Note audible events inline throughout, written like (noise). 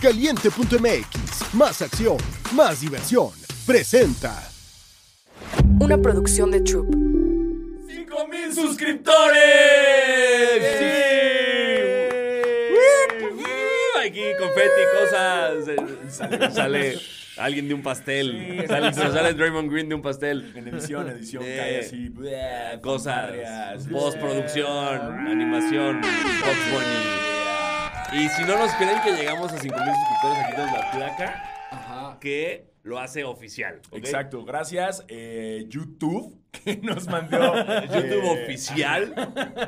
Caliente.mx, más acción, más diversión. Presenta. Una producción de Troop. ¡5000 suscriptores! ¡Sí! Aquí confeti, cosas. eh, Sale, sale alguien de un pastel. sale, sale Draymond Green de un pastel. En edición, edición, Eh, cae así. bleh, Cosas. Postproducción, animación, Fox Bunny. Y si no nos creen que llegamos a 5000 suscriptores, aquí tenemos la placa Ajá. que lo hace oficial. Exacto, gracias eh, YouTube (laughs) que nos mandó YouTube eh, oficial.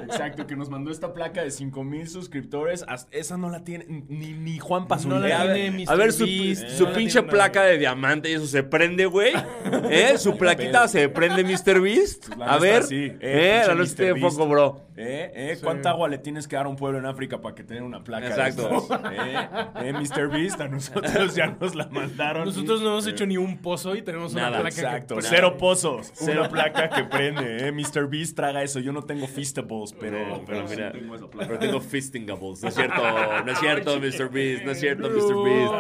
Exacto, que nos mandó esta placa de 5000 suscriptores. Esa no la tiene ni, ni Juan No Pazurita. la A ver, tiene a ver Mr. su, Beast, su no pinche placa nadie. de diamante y eso se prende, güey. (laughs) ¿Eh? Su plaquita se prende, Mr. Beast. La A ver. sí, eh, ¿Eh? La tiene Beast. foco, bro. ¿Eh? ¿Eh? ¿Cuánta agua le tienes que dar a un pueblo en África para que tenga una placa? de Exacto. (laughs) ¿Eh? ¿Eh, Mr. Beast? A nosotros ya nos la mandaron. Nosotros no hemos hecho ni un pozo y tenemos una placa que Exacto, prende. cero pozos, cero placa que prende, ¿eh? Mr. Beast traga eso. Yo no tengo Feastables, pero, Pero sí mira, tengo pero tengo fistingables. No es cierto, no es cierto, Mr. Beast. No es cierto, Mr. Beast.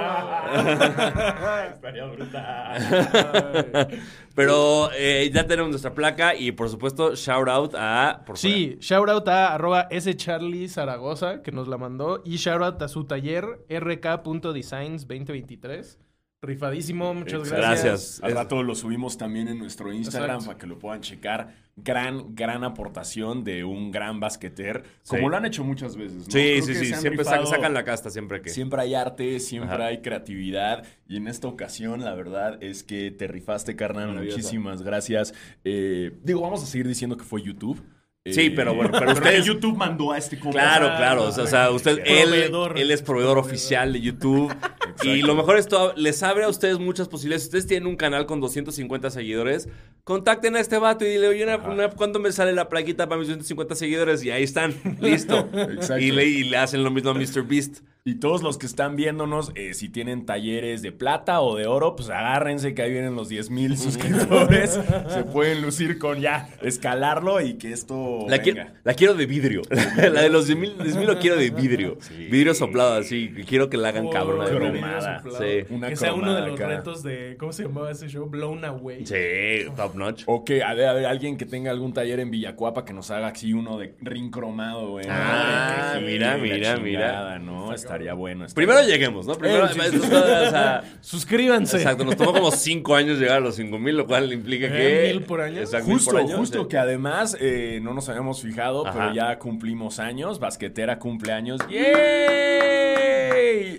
(laughs) Estaría brutal. Pero eh, ya tenemos nuestra placa y por supuesto, shout out a. Por Sí, shout out a arroba Charlie Zaragoza que nos la mandó y shout out a su taller rk.designs 2023. Rifadísimo, muchas gracias. Gracias. Al rato lo subimos también en nuestro Instagram Exacto. para que lo puedan checar. Gran, gran aportación de un gran basqueter, como lo han hecho muchas veces. ¿no? Sí, Creo sí, sí. Siempre rifado- sacan, la casta, siempre que. Siempre hay arte, siempre Ajá. hay creatividad. Y en esta ocasión, la verdad es que te rifaste, carnal. Muchísimas gracias. Eh, digo, vamos a seguir diciendo que fue YouTube. Sí, Eh, pero bueno, pero ustedes- YouTube mandó a este compa. Claro, claro. O sea, o sea, usted, él, él es proveedor oficial de YouTube. y lo mejor es todo, les abre a ustedes muchas posibilidades. Si ustedes tienen un canal con 250 seguidores, contacten a este vato y dile, oye, una, una- ¿cuándo me sale la plaquita para mis 250 seguidores? Y ahí están, listo. (laughs) Exacto. y, le, y le hacen lo mismo a Mr. Beast. Y todos los que están viéndonos, eh, si tienen talleres de plata o de oro, pues agárrense que ahí vienen los 10 mil suscriptores. (laughs) Se pueden lucir con ya escalarlo y que esto La, qui- venga. la quiero de vidrio. (laughs) la de los 10 mil lo quiero de vidrio. Vidrio soplado así. Quiero que la hagan Oh, cabrona de cromada. Sí. Una que sea uno de los cara. retos de. ¿Cómo se llamaba ese show? Blown Away. Sí, top notch. O que, a ver, a ver, alguien que tenga algún taller en Villacuapa que nos haga así uno de ring cromado, güey. Ah, que mira, mira, chingada, ¿no? Estaría bueno. estaría Primero lleguemos, ¿no? Primero, Eh, sí, sí, esto sí. está- o sea, Suscríbanse. exacto, nos tomó como cinco años llegar a los cinco mil, lo cual implica Eh, que... mil por año. Exacto, Justo, por año, justo sí. que además eh, no nos habíamos fijado, Ajá. pero ya cumplimos años. Basquetera cumple años. ¡Yay!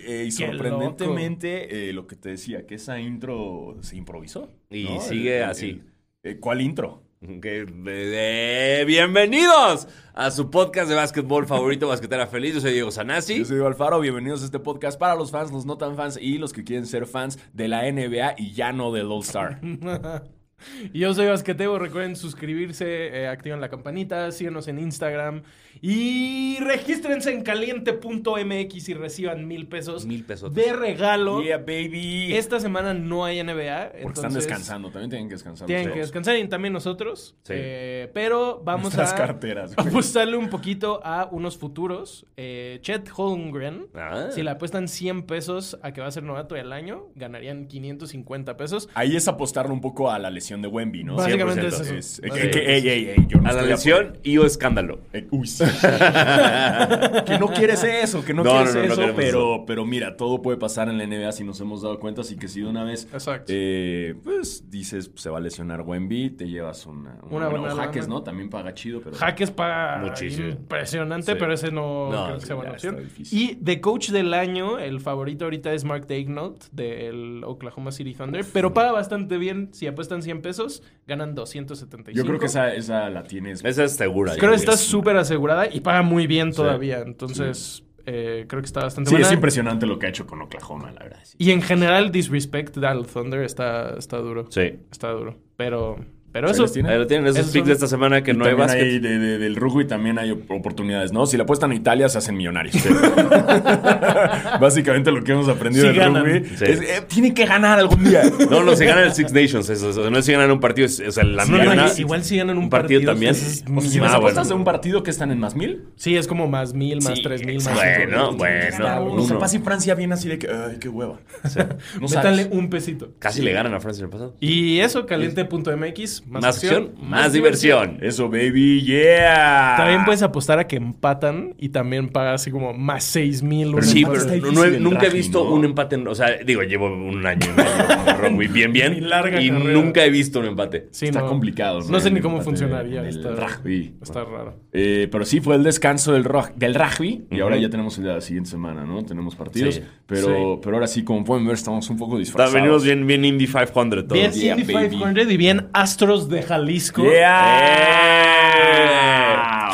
Eh, y sorprendentemente, eh, lo que te decía, que esa intro se improvisó. Y ¿no? sigue El- así. el- eh, ¿Cuál intro? Eh, bienvenidos a su podcast de básquetbol favorito, Basquetera Feliz. Yo soy Diego Sanasi. Yo soy Diego Alfaro, bienvenidos a este podcast para los fans, los no tan fans y los que quieren ser fans de la NBA y ya no del All Star. (laughs) (laughs) Y yo soy Basquetebo. Recuerden suscribirse, eh, activen la campanita, síganos en Instagram y regístrense en caliente.mx y reciban mil pesos Mil pesos. de regalo. yeah, baby. Esta semana no hay NBA. Porque están descansando, también tienen que descansar. Tienen que descansar y también nosotros. Sí. Eh, pero vamos Nuestras a carteras, güey. apostarle un poquito a unos futuros. Eh, Chet Holmgren. Ah. Si le apuestan 100 pesos a que va a ser novato del año, ganarían 550 pesos. Ahí es apostarle un poco a la lesión de Wemby, ¿no? Básicamente 100%. es eso. Es- que- Básicamente que- es ey, eso. ey, ey, yo no A la lesión y o escándalo. Eh, uy, sí. (laughs) que no quieres eso, que no, No, quieres no, no, no eso, pero, pero mira, todo puede pasar en la NBA si nos hemos dado cuenta, así que si de una vez, eh, pues dices, pues, se va a lesionar Wemby, te llevas una, Una buena jaques. ¿no? También paga chido, pero... Jaques para Muchísimo. impresionante, Sí. pero ese no, No, creo que sí, sea buena opción. Y de coach del año, el favorito ahorita es Mark Daignault del Oklahoma City Thunder, pero paga bastante bien. Si apuestan 100 pesos, ganan 275. Yo creo que esa, esa la tienes. Esa es segura. Creo que está súper asegurada y paga muy bien todavía. Entonces, eh, creo que está bastante Sí, buena. es impresionante lo que ha hecho con Oklahoma, la verdad. sí. Y en general, Disrespect al Thunder está, está duro. Sí. Está duro. Pero Pero eso... Ahí lo tienen, esos Esos picks son- de esta semana que Y no hay también básquet. hay de- de- del rugby también hay op- oportunidades, ¿no? Si le apuestan a Italia, se hacen millonarios. (laughs) (laughs) Básicamente lo que hemos aprendido Sí del ganan. rugby Sí. es eh, tienen que ganar algún día. No, no, si ganan el Six Nations, eso, eso, no si ganan un partido, es, es la No, no, millona- igual si ganan un, un partido también. es O sea, si las Ah, apuestas bueno. de un partido que están en más mil. Sí, es como más mil, más Sí, tres mil, más Bueno, bueno. Uno. uno. Capaz si Francia viene así de que, ay, qué hueva. (laughs) No Métanle un pesito. Casi le ganan a Francia en el pasado. Y eso, caliente.mx, más, Más acción, más diversión. Eso, baby, yeah. También puedes apostar a que empatan y también pagar así como más seis mil. un Sí, pero no- no nunca he visto ¿no? un empate. en- o sea, digo, llevo un año y medio con rugby bien, bien. (laughs) Y larga y carrera. nunca he visto un empate. Sí, Está no. complicado. No sé ni cómo funcionaría. Está, rugby. está raro. Eh, pero sí, fue el descanso del, del rugby. Y ahora ya tenemos el de la siguiente semana, ¿no? Tenemos partidos. Sí. Pero, Sí. pero ahora sí, como pueden ver, estamos un poco Está- disfrazados. venimos bien, bien Indy 500 todos. Bien Yeah, Indy baby. 500 y bien Astros de Jalisco. Yeah.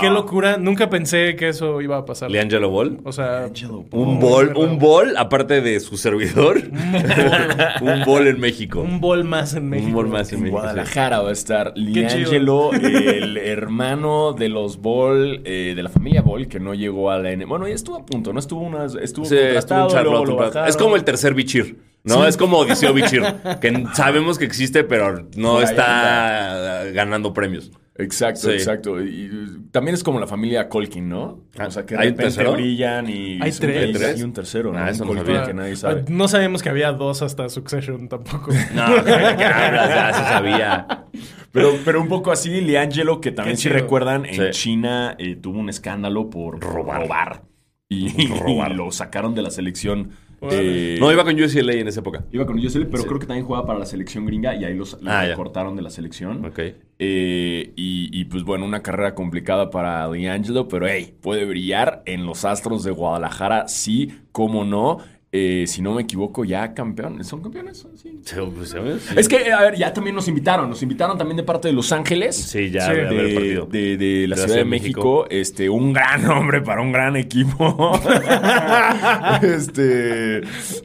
Qué locura. Nunca pensé que eso iba a pasar. Leangelo Ball. O sea, Un bol, un bol, aparte de su servidor. (laughs) (laughs) un bol en México. un bol más en México. Un bol más en En México. Guadalajara va a estar chido. Liangelo, (laughs) el hermano de los Ball, eh, de la familia Ball, que no llegó a la N. Bueno, ya estuvo a punto, ¿no? Estuvo una. Estuvo Sí, luego un bajaron. Es como el tercer Bichir. ¿No? Es como Odiseo Bichir. (laughs) que sabemos que existe, pero no está ganando premios. Exacto, Sí. exacto. Y, y también es como la familia Colkin, ¿no? O sea, que de ¿Hay repente tercero? brillan y... Hay tres. hay- ¿Tres? Hay un tercero, ¿no? Ah, eso Un no Colkin sabía. que nadie sabe. Ah, No sabíamos que había dos hasta Succession tampoco. (laughs) No. Ya se sabía. Pero, pero un poco así, Liangelo, que también si recuerdan, en Sí. China eh, tuvo un escándalo por Robar. robar. Y, Robar. y lo sacaron de la selección. Eh, No, iba con UCLA en esa época. iba con USL, pero Sí. creo que también jugaba para la selección gringa y ahí los, lo Ah, cortaron de la selección. Ok. Eh, y, y, pues bueno, una carrera complicada para D'Angelo, pero hey, puede brillar en los Astros de Guadalajara, sí, cómo no. Eh, si no me equivoco, ya campeón. ¿Son campeones? Sí. Sí, pues, ¿sabes? Sí. Es que, a ver, ya también nos invitaron. Nos invitaron también de parte de Los Ángeles. Sí, ya De, partido. de- de la Ciudad de México, este, un gran (laughs) nombre para un gran equipo. (laughs) este,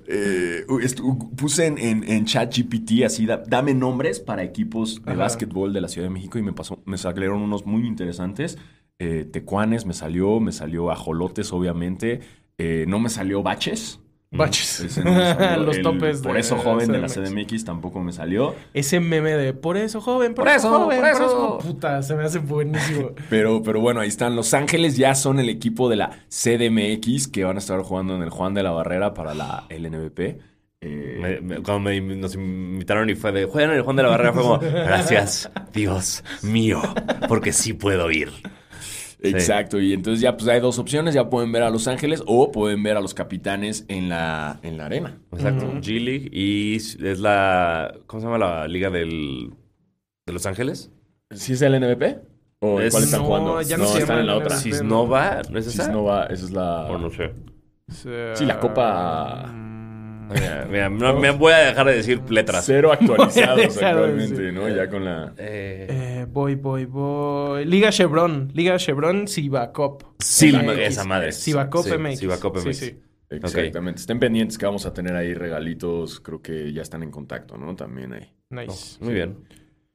eh, puse en, en, en ChatGPT así, da- dame nombres para equipos de Ajá. básquetbol de la Ciudad de México y me pasó, me salieron unos muy interesantes. Eh, Tecuanes me salió, me salió Ajolotes, obviamente. Eh, no me salió Baches. Baches. Ese no salió. (laughs) Los El topes. Por de eso joven de la CDMX. CDMX tampoco me salió. Ese meme de por eso joven, por, Por eso, eso, joven, por por eso". Puta, se me hace buenísimo. (laughs) Pero, pero bueno, ahí están. Los Ángeles ya son el equipo de la CDMX que van a estar jugando en el Juan de la Barrera para la LNBP. Eh, Me- me- cuando me- nos invitaron y fue de juegan en el Juan de la Barrera, fue como, gracias, Dios mío, porque sí puedo ir. Exacto. Y entonces ya pues hay dos opciones. Ya pueden ver a Los Ángeles o pueden ver a los capitanes en la, en la arena. Exacto, G League y es la, ¿cómo se llama la liga del, de Los Ángeles? ¿Sí es el NBP? ¿O Es- cuál están no, jugando? ya no se están en la otra. Cisnova, ¿no es esa? Cisnova, esa es la... O no sé. Sí, la Copa- Mira, mira, no, me voy a dejar de decir letras. Cero actualizados (laughs) actualmente. ¿no? Ya con la... Eh, Eh, voy, voy, voy. Liga Chevron. Liga Chevron, Sivacop. sí, esa madre. Sí, MX. MX. sí. Exactamente. Estén pendientes que vamos a tener ahí regalitos. Creo que ya están en contacto, ¿no? También ahí. Nice. Muy bien.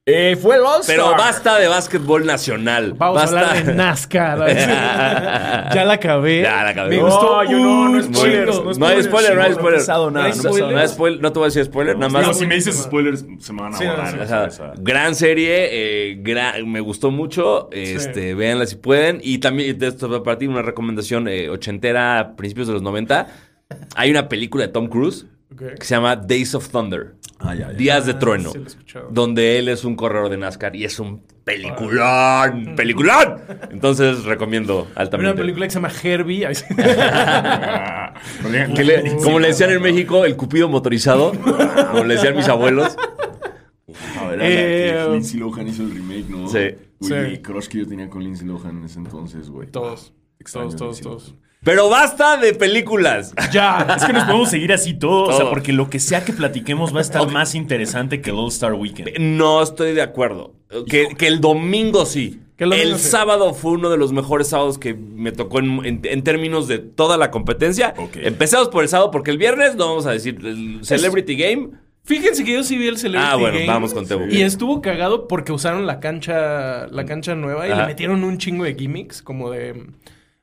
Eh, fue el All-Star. Pero basta de básquetbol nacional. Vamos basta. a hablar de NASCAR. (laughs) ya la acabé. Ya la acabé. Me No, gustó yo no, no un spoilers. No hay spoiler, no hay No ha spoiler. nada, No hay no ha pasado spoilers. No, no te voy a decir spoiler, nada más. No, si me dices spoilers, se me van a Sí, no, borrar. O sea, gran serie, eh, me gustó mucho. Este, véanla si pueden. Y también, de esto para ti, una recomendación eh, ochentera, principios de los 90. Hay una película de Tom Cruise Que se llama Days of Thunder. Ah, ya, ya. Días de Trueno. sí lo he escuchado. donde él es un corredor de NASCAR y es un peliculón. (laughs) ¡Peliculón! Entonces recomiendo Hay altamente. una película que se llama Herbie. (laughs) Que le- como le decían en México, el cupido motorizado. como le decían mis abuelos. A ver, Eh, Lindsay Lohan hizo el remake, ¿no? Sí. Güey, Sí. el crush que yo tenía con Lindsay Lohan en ese entonces, güey. Todos. Extraño Todos, todos, todos. Pero basta de películas. (laughs) Ya. Es que nos podemos seguir así todo, o sea, porque lo que sea que platiquemos va a estar más interesante que el All Star Weekend. No estoy de acuerdo. Que, que el domingo sí. Que el domingo sí. sábado fue uno de los mejores sábados que me tocó en, en- en términos de toda la competencia. Ok. Empezamos por el sábado porque el viernes no vamos a decir el Celebrity Game. Fíjense que yo sí vi el Celebrity Ah, bueno, Game vamos con Tebo. Y estuvo cagado porque usaron la cancha, la cancha nueva y Ajá. le metieron un chingo de gimmicks, como de...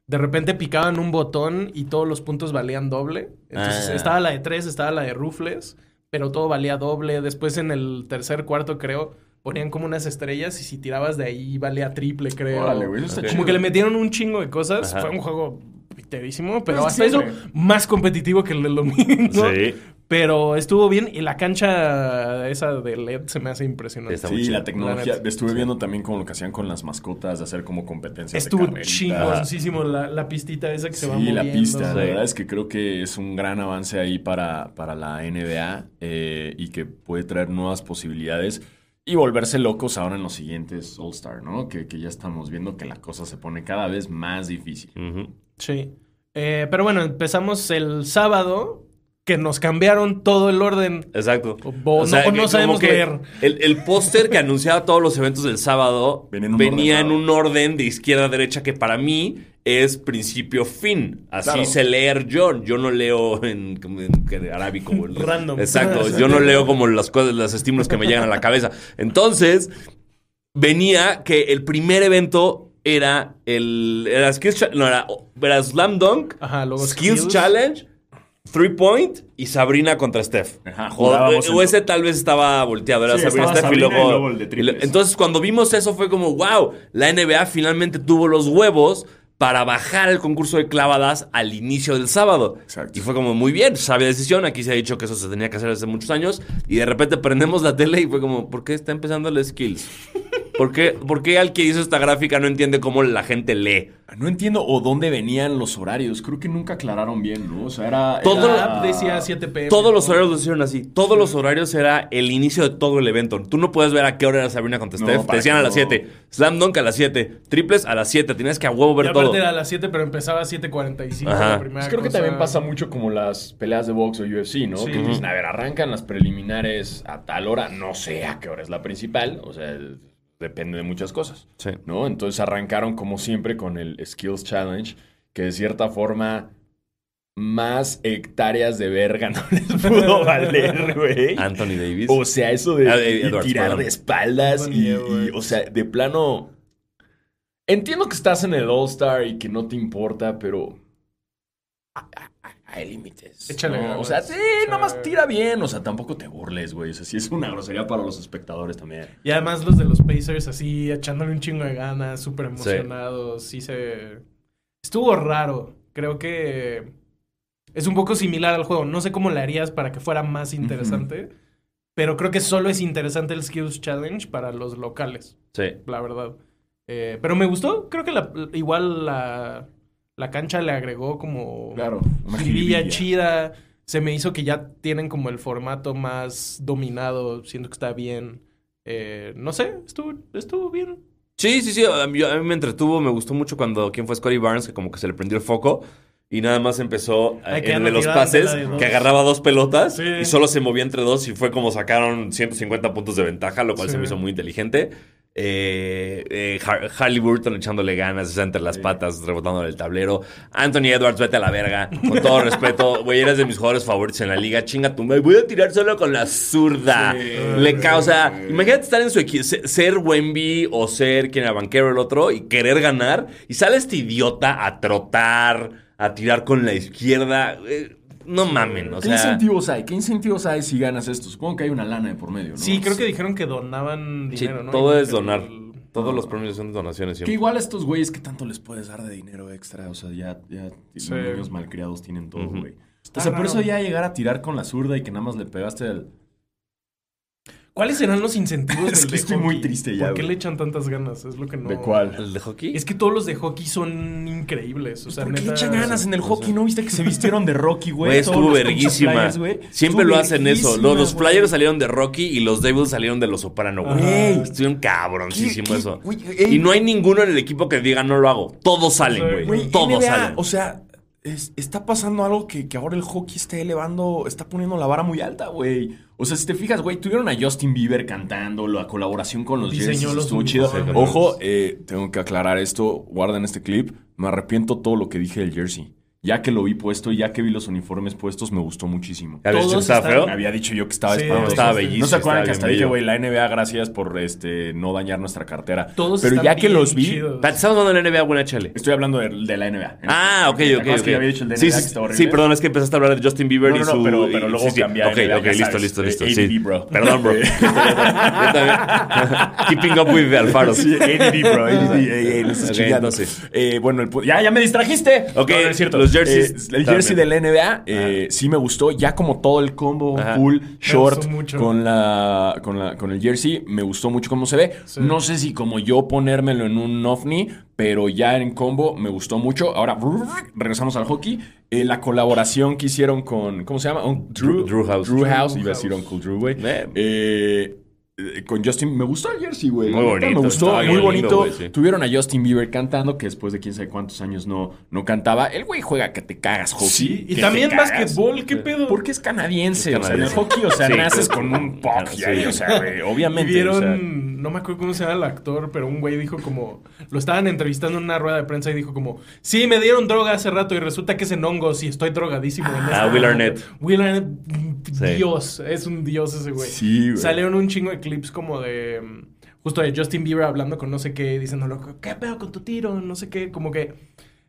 De repente picaban un botón y todos los puntos valían doble. Entonces Ah. estaba la de tres, estaba la de Rufles, pero todo valía doble. Después en el tercer cuarto, creo, ponían como unas estrellas y si tirabas de ahí valía triple, creo. Órale, güey, eso está Ok. Como chido. que le metieron un chingo de cosas. Ajá. Fue un juego piterísimo, pero Pues hasta eso más competitivo que el del domingo. Sí. Pero estuvo bien y la cancha esa de LED se me hace impresionante. Sí, la tecnología. La. Estuve viendo también como lo que hacían con las mascotas, de hacer como competencias Estuvo chingoncísimo la, la pistita esa que se va Sí, moviendo. la pista. La Sí. verdad es que creo que es un gran avance ahí para, para la NBA eh, y que puede traer nuevas posibilidades y volverse locos ahora en los siguientes All-Star, ¿no? Que, que ya estamos viendo que la cosa se pone cada vez más difícil. Ujú. Sí. Eh, pero bueno, empezamos el sábado que nos cambiaron todo el orden. Exacto. O- o no- o sabemos que leer. El, el póster que anunciaba todos los eventos del sábado Venía en un venía orden, en ¿no? un orden de izquierda a derecha que para mí es principio-fin. Así Claro. sé leer yo. Yo no leo en, como en- que arábico. en- (laughs) Random. Exacto. Yo no leo como las cosas, los estímulos que me llegan a la cabeza. Entonces, venía que el primer evento era el. Era Skills No, era, era Slam Dunk, Ajá, luego Skills, Skills. Challenge, Three Point y Sabrina contra Steph. Ajá, o, jugábamos o en- ese tal vez estaba volteado, era Sí, Sabrina estaba Steph y Sabrina luego. y luego el de triples. y lo- entonces, cuando vimos eso, fue como, wow, la NBA finalmente tuvo los huevos para bajar el concurso de clavadas al inicio del sábado. Exacto. Y fue como, muy bien, sabia decisión. Aquí se ha dicho que eso se tenía que hacer hace muchos años. Y de repente prendemos la tele y fue como, ¿por qué está empezando el skills? ¿Por qué, por qué al que hizo esta gráfica no entiende cómo la gente lee? No entiendo o dónde venían los horarios. Creo que nunca aclararon bien, ¿no? O sea, era. Todo era- La app decía 7 pm. Todos los horarios lo hicieron así. Todos los horarios era el inicio de todo el evento. Tú no puedes ver a qué hora era Sabrina No, Steph. Te decían a las no. 7. Slam Dunk a las 7. Triples a las 7. Tienes que a huevo Y ver aparte todo. era a las 7, pero empezaba a 7.45 Ajá. la primera Pues creo que también pasa mucho como las peleas de box o UFC, ¿no? Sí. Que dicen, a ver, arrancan las preliminares a tal hora, no sé a qué hora es la principal, o sea, depende de muchas cosas, Sí. ¿no? Entonces arrancaron como siempre con el Skills Challenge, que de cierta forma más hectáreas de verga (laughs) no les pudo (laughs) valer, güey. Anthony Davis. O sea, eso de Ah, tirar de espaldas y, o sea, de plano... Entiendo que estás en el All-Star y que no te importa, pero... Hay límites. Échale ¿no? O sea, sí, Sí. nada más tira bien. O sea, tampoco te burles, güey. O sea, sí es una grosería para los espectadores también. Y además los de los Pacers así echándole un chingo de ganas, súper emocionados. Sí. se... Estuvo raro. Creo que es un poco similar al juego. No sé cómo le harías para que fuera más interesante. Pero creo que solo es interesante el Skills Challenge para los locales, Sí. la verdad. Eh, pero me gustó. Creo que la- igual la, la cancha le agregó como Claro. Una chida. Se me hizo que ya tienen como el formato más dominado. Siento que está bien. Eh, no sé, estuvo, estuvo bien. Sí, sí, sí. A mí, a mí me entretuvo. Me gustó mucho cuando. ¿Quién fue Scotty Barnes? Que como que se le prendió el foco. Y nada más empezó Ay, eh, en no de los de pases, de que agarraba dos pelotas Sí. y solo se movía entre dos. Y fue como sacaron 150 puntos de ventaja, lo cual Sí. se me hizo muy inteligente. Eh, eh, Har- Harley Burton echándole ganas, o sea, entre las patas, rebotando el tablero. Anthony Edwards, vete a la verga. Con todo (laughs) respeto, güey, eres de mis jugadores favoritos en la liga. Chinga tu madre. Voy a tirar solo con la zurda. Le causa. Imagínate estar en su equipo, ser Wemby o ser quien era banquero el otro y querer ganar. Y sale este idiota a trotar, a tirar con la izquierda. Eh, no mamen, o ¿Qué sea. incentivos hay? ¿Qué incentivos hay si ganas esto? Supongo que hay una lana de por medio, ¿no? Sí, creo que dijeron que donaban Sí, dinero, ¿no? todo es donar. el- Todos los premios son donaciones Que igual a estos güeyes, ¿qué tanto les puedes dar de dinero extra? O sea, ya, ya Sí. los niños malcriados tienen todo, güey. Está O sea, por raro. eso ya llegar a tirar con la zurda y que nada más le pegaste al... ¿Cuáles serán los incentivos Es del que de estoy muy triste ya, ¿Por qué güey. le echan tantas ganas? Es lo que no... ¿De cuál? ¿El de hockey? Es que todos los de hockey son increíbles. O sea, ¿Por qué neta- le echan ganas en el hockey? ¿No viste que se vistieron de Rocky, güey? Güey, Todos estuvo pinches verguísima. Güey. Siempre Estuvo lo hacen eso. Los, los verguísima, Flyers salieron de Rocky y los Devils salieron de Los Soprano, güey. Güey. Estuvieron cabroncísimo ¿Qué- qué- eso. güey, ey. y no hay ninguno en el equipo que diga no lo hago. Todos salen, güey. Güey, Todos NBA, salen. O sea, es- está pasando algo que, que ahora el hockey está elevando, está poniendo la vara muy alta, güey. O sea, si te fijas, güey, tuvieron a Justin Bieber cantando, la colaboración con los Diseñó los estuvo chido. Ojo, eh, tengo que aclarar esto, guarden este clip. Me arrepiento todo lo que dije del jersey. Ya que lo vi puesto y ya que vi los uniformes puestos, me gustó muchísimo. ¿Habías dicho que Todos estaba están- feo? Me había dicho yo que estaba Sí, espantoso. estaba bellísimo. ¿No se acuerdan que hasta dije, güey, la NBA, gracias por este, no dañar nuestra cartera? Todos Pero están ya que los vi, chidos. Estamos hablando de la NBA, buena chale. estoy hablando de, de la NBA. Ah, ok, ¿Te ok, acuerdas ok. que había dicho el de sí, NBA sí, que está horrible? sí, perdón, es que empezaste a hablar de Justin Bieber No, y no, su... pero, pero y- luego sí, sí. cambié Ok, NBA, ok, ya listo, sabes, listo, eh, listo. ADD, sí. bro. Perdón, bro. (laughs) (laughs) Yo también. (laughs) Keeping up with the Alfaro. Sí, ADD, bro. ADD, ey, ey, no entonces. Eh, bueno, ya, ya me distrajiste. Ok, No, no es cierto. Jerseys Eh, el jersey de también. la NBA eh, sí me gustó. Ya como todo el combo, Ajá. full, short, con, la, con, la, con el jersey, me gustó mucho cómo se ve. Sí. No sé si como yo ponérmelo en un ovni, pero ya en combo me gustó mucho. Ahora, regresamos al hockey. Eh, la colaboración que hicieron con, ¿cómo se llama? Un- Drew- Drew House. Drew House, Drew iba a decir. Uncle Drew, güey. Eh. Eh, con Justin, me gustó el jersey, güey. Muy bonito, Me gustó, muy bonito. lindo, güey, sí. Tuvieron a Justin Bieber cantando, que después de quién sabe cuántos años no, no cantaba. El güey juega que te cagas, hockey. Sí, y también básquetbol, ¿qué pedo? Porque es canadiense. Es O sea, en el canadiense. hockey, o sea, (laughs) Sí, naces con un (laughs) puck. sí. y ahí, o sea, güey, obviamente. vieron, o sea, no me acuerdo cómo se llama el actor, pero un güey dijo como, lo estaban entrevistando en una rueda de prensa y dijo como, sí, me dieron droga hace rato y resulta que es en hongos y estoy drogadísimo. en Ah, este Will momento". Arnett. Will Arnett, Sí. Dios, es un dios ese güey. Sí, güey. Salieron un chingo de clips como de, mm, justo de Justin Bieber hablando con no sé qué, diciéndolo, ¿qué pedo con tu tiro? No sé qué, como que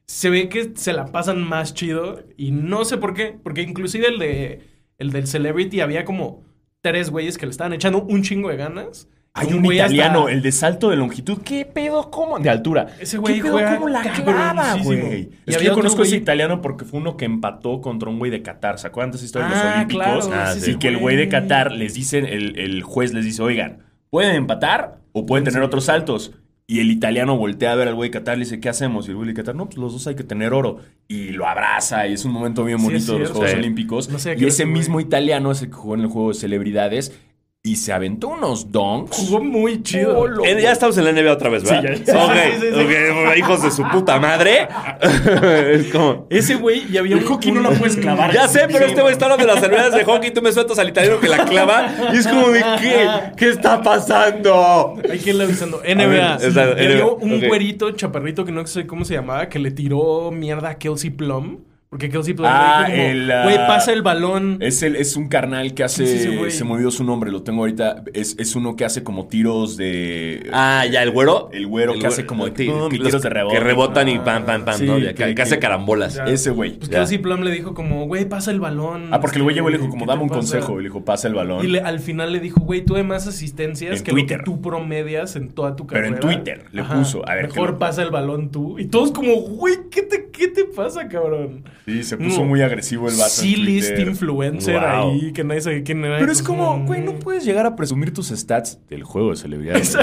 se ve que se la pasan más chido y no sé por qué, porque inclusive el de el del Celebrity había como tres güeyes que le estaban echando un chingo de ganas. Hay un hasta- italiano, el de salto de longitud. ¿Qué pedo? ¿Cómo? De altura. Ese güey ¿Qué pedo? ¿Cómo la clava, güey? Es que yo conozco ese italiano porque fue uno que empató contra un güey de Qatar. ¿Se acuerdan de esa historia de los Ah, Olímpicos? claro, Ah, sí, sí. Y ese que el güey de Qatar les dice, el, el juez les dice, oigan, pueden empatar o pueden tener otros saltos. Y el italiano voltea a ver al güey de Qatar y le dice, ¿qué hacemos? Y el güey de Qatar, no, pues los dos hay que tener oro. Y lo abraza y es un momento bien bonito de los. Juegos Sí. Olímpicos. No sé y ese mismo italiano es el que jugó en el juego de celebridades y se aventó unos donks. Jugó muy chido. Oh, Eh, ya estamos en la NBA otra vez, ¿verdad? Sí, ya- Ok, sí, sí, sí. ok, hijos de su puta madre. (laughs) es como... Ese güey y había El un hockey no un- lo puedes clavar. Ya sé, pero este güey está hablando de las celebridades de hockey y tú me sueltas al italiano que la clava. Y es como de, ¿qué? ¿Qué está pasando? Hay que irle avisando. NBA. ver, NBA, un ok. güerito chaparrito que no sé cómo se llamaba, que le tiró mierda a Kelsey Plum. Porque Kelsey Plum Ah, le dijo el, como, ah, güey, pasa el balón. Es, el, es un carnal que hace. Sí, se me olvidó su nombre, lo tengo ahorita. Es, es uno que hace como tiros de. Ah, ya, el güero. El güero que hace como los tiros de rebote. Que rebotan y pam, pam, pam, Sí, ¿no? Ya, que- que, que hace carambolas. Ya. Ese güey. Pues Ya. Kelsey Plum le dijo como, güey, pasa el balón. Ah, porque el güey llegó y le dijo, ¿Qué como, dame un pasa? consejo. Y le dijo, pasa el balón. Y le- al final le dijo, güey, tú de más asistencias En que Twitter. lo que tú promedias en toda tu Pero carrera. en Twitter le puso, a ver, Mejor pasa el balón tú. Y todos como, güey, ¿qué te, ¿qué te pasa, cabrón? Sí, se puso No. muy agresivo el vato. en Sí, list influencer Wow. ahí, que nadie sabe quién era. Pero es Pues, como, güey, no puedes llegar a presumir tus stats del juego de celebridades.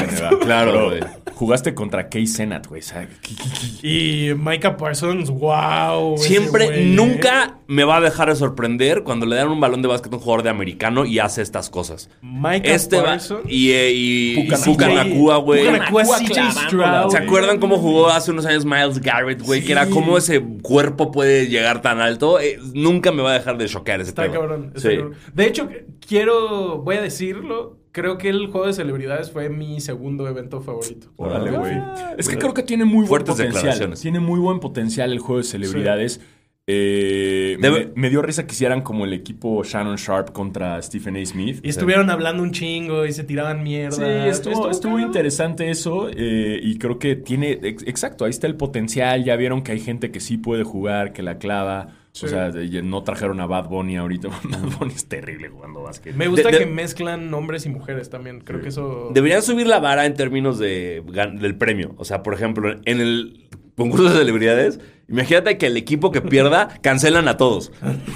Claro, güey. Jugaste contra Kay Senat, güey. Y Micah Parsons, wow. Siempre, nunca me va a dejar de sorprender cuando le dan un balón de básquet a un jugador de americano y hace estas cosas. Micah Este va. Parsons. Y, eh, y, Nakua, güey. ¿Se acuerdan cómo jugó hace unos años Miles Garrett, güey? Que era cómo ese cuerpo puede llegar tan alto. Eh, nunca me va a dejar de choquear ese Está pedo. cabrón, está Sí. cabrón. De hecho, quiero, voy a decirlo, creo que el juego de celebridades fue mi segundo evento favorito. Órale, Ah, güey. Es que creo que tiene muy buen Fuertes potencial. declaraciones. Tiene muy buen potencial el juego de celebridades. Eh, Debe- me, me dio risa que hicieran como el equipo Shannon Sharp contra Stephen A. Smith. Y estuvieron hablando un chingo y se tiraban mierda. Sí, estuvo, estuvo interesante eso eh, y creo que tiene, ex- exacto, ahí está el potencial, ya vieron que hay gente que sí puede jugar, que la clava, Sí. o sea, no trajeron a Bad Bunny ahorita, (laughs) Bad Bunny es terrible jugando básquet. Me gusta De- de- que mezclan hombres y mujeres también. Creo que eso. Deberían subir la vara en términos de, del premio. O sea, por ejemplo, en el concurso de celebridades, imagínate que el equipo que pierda cancelan a todos.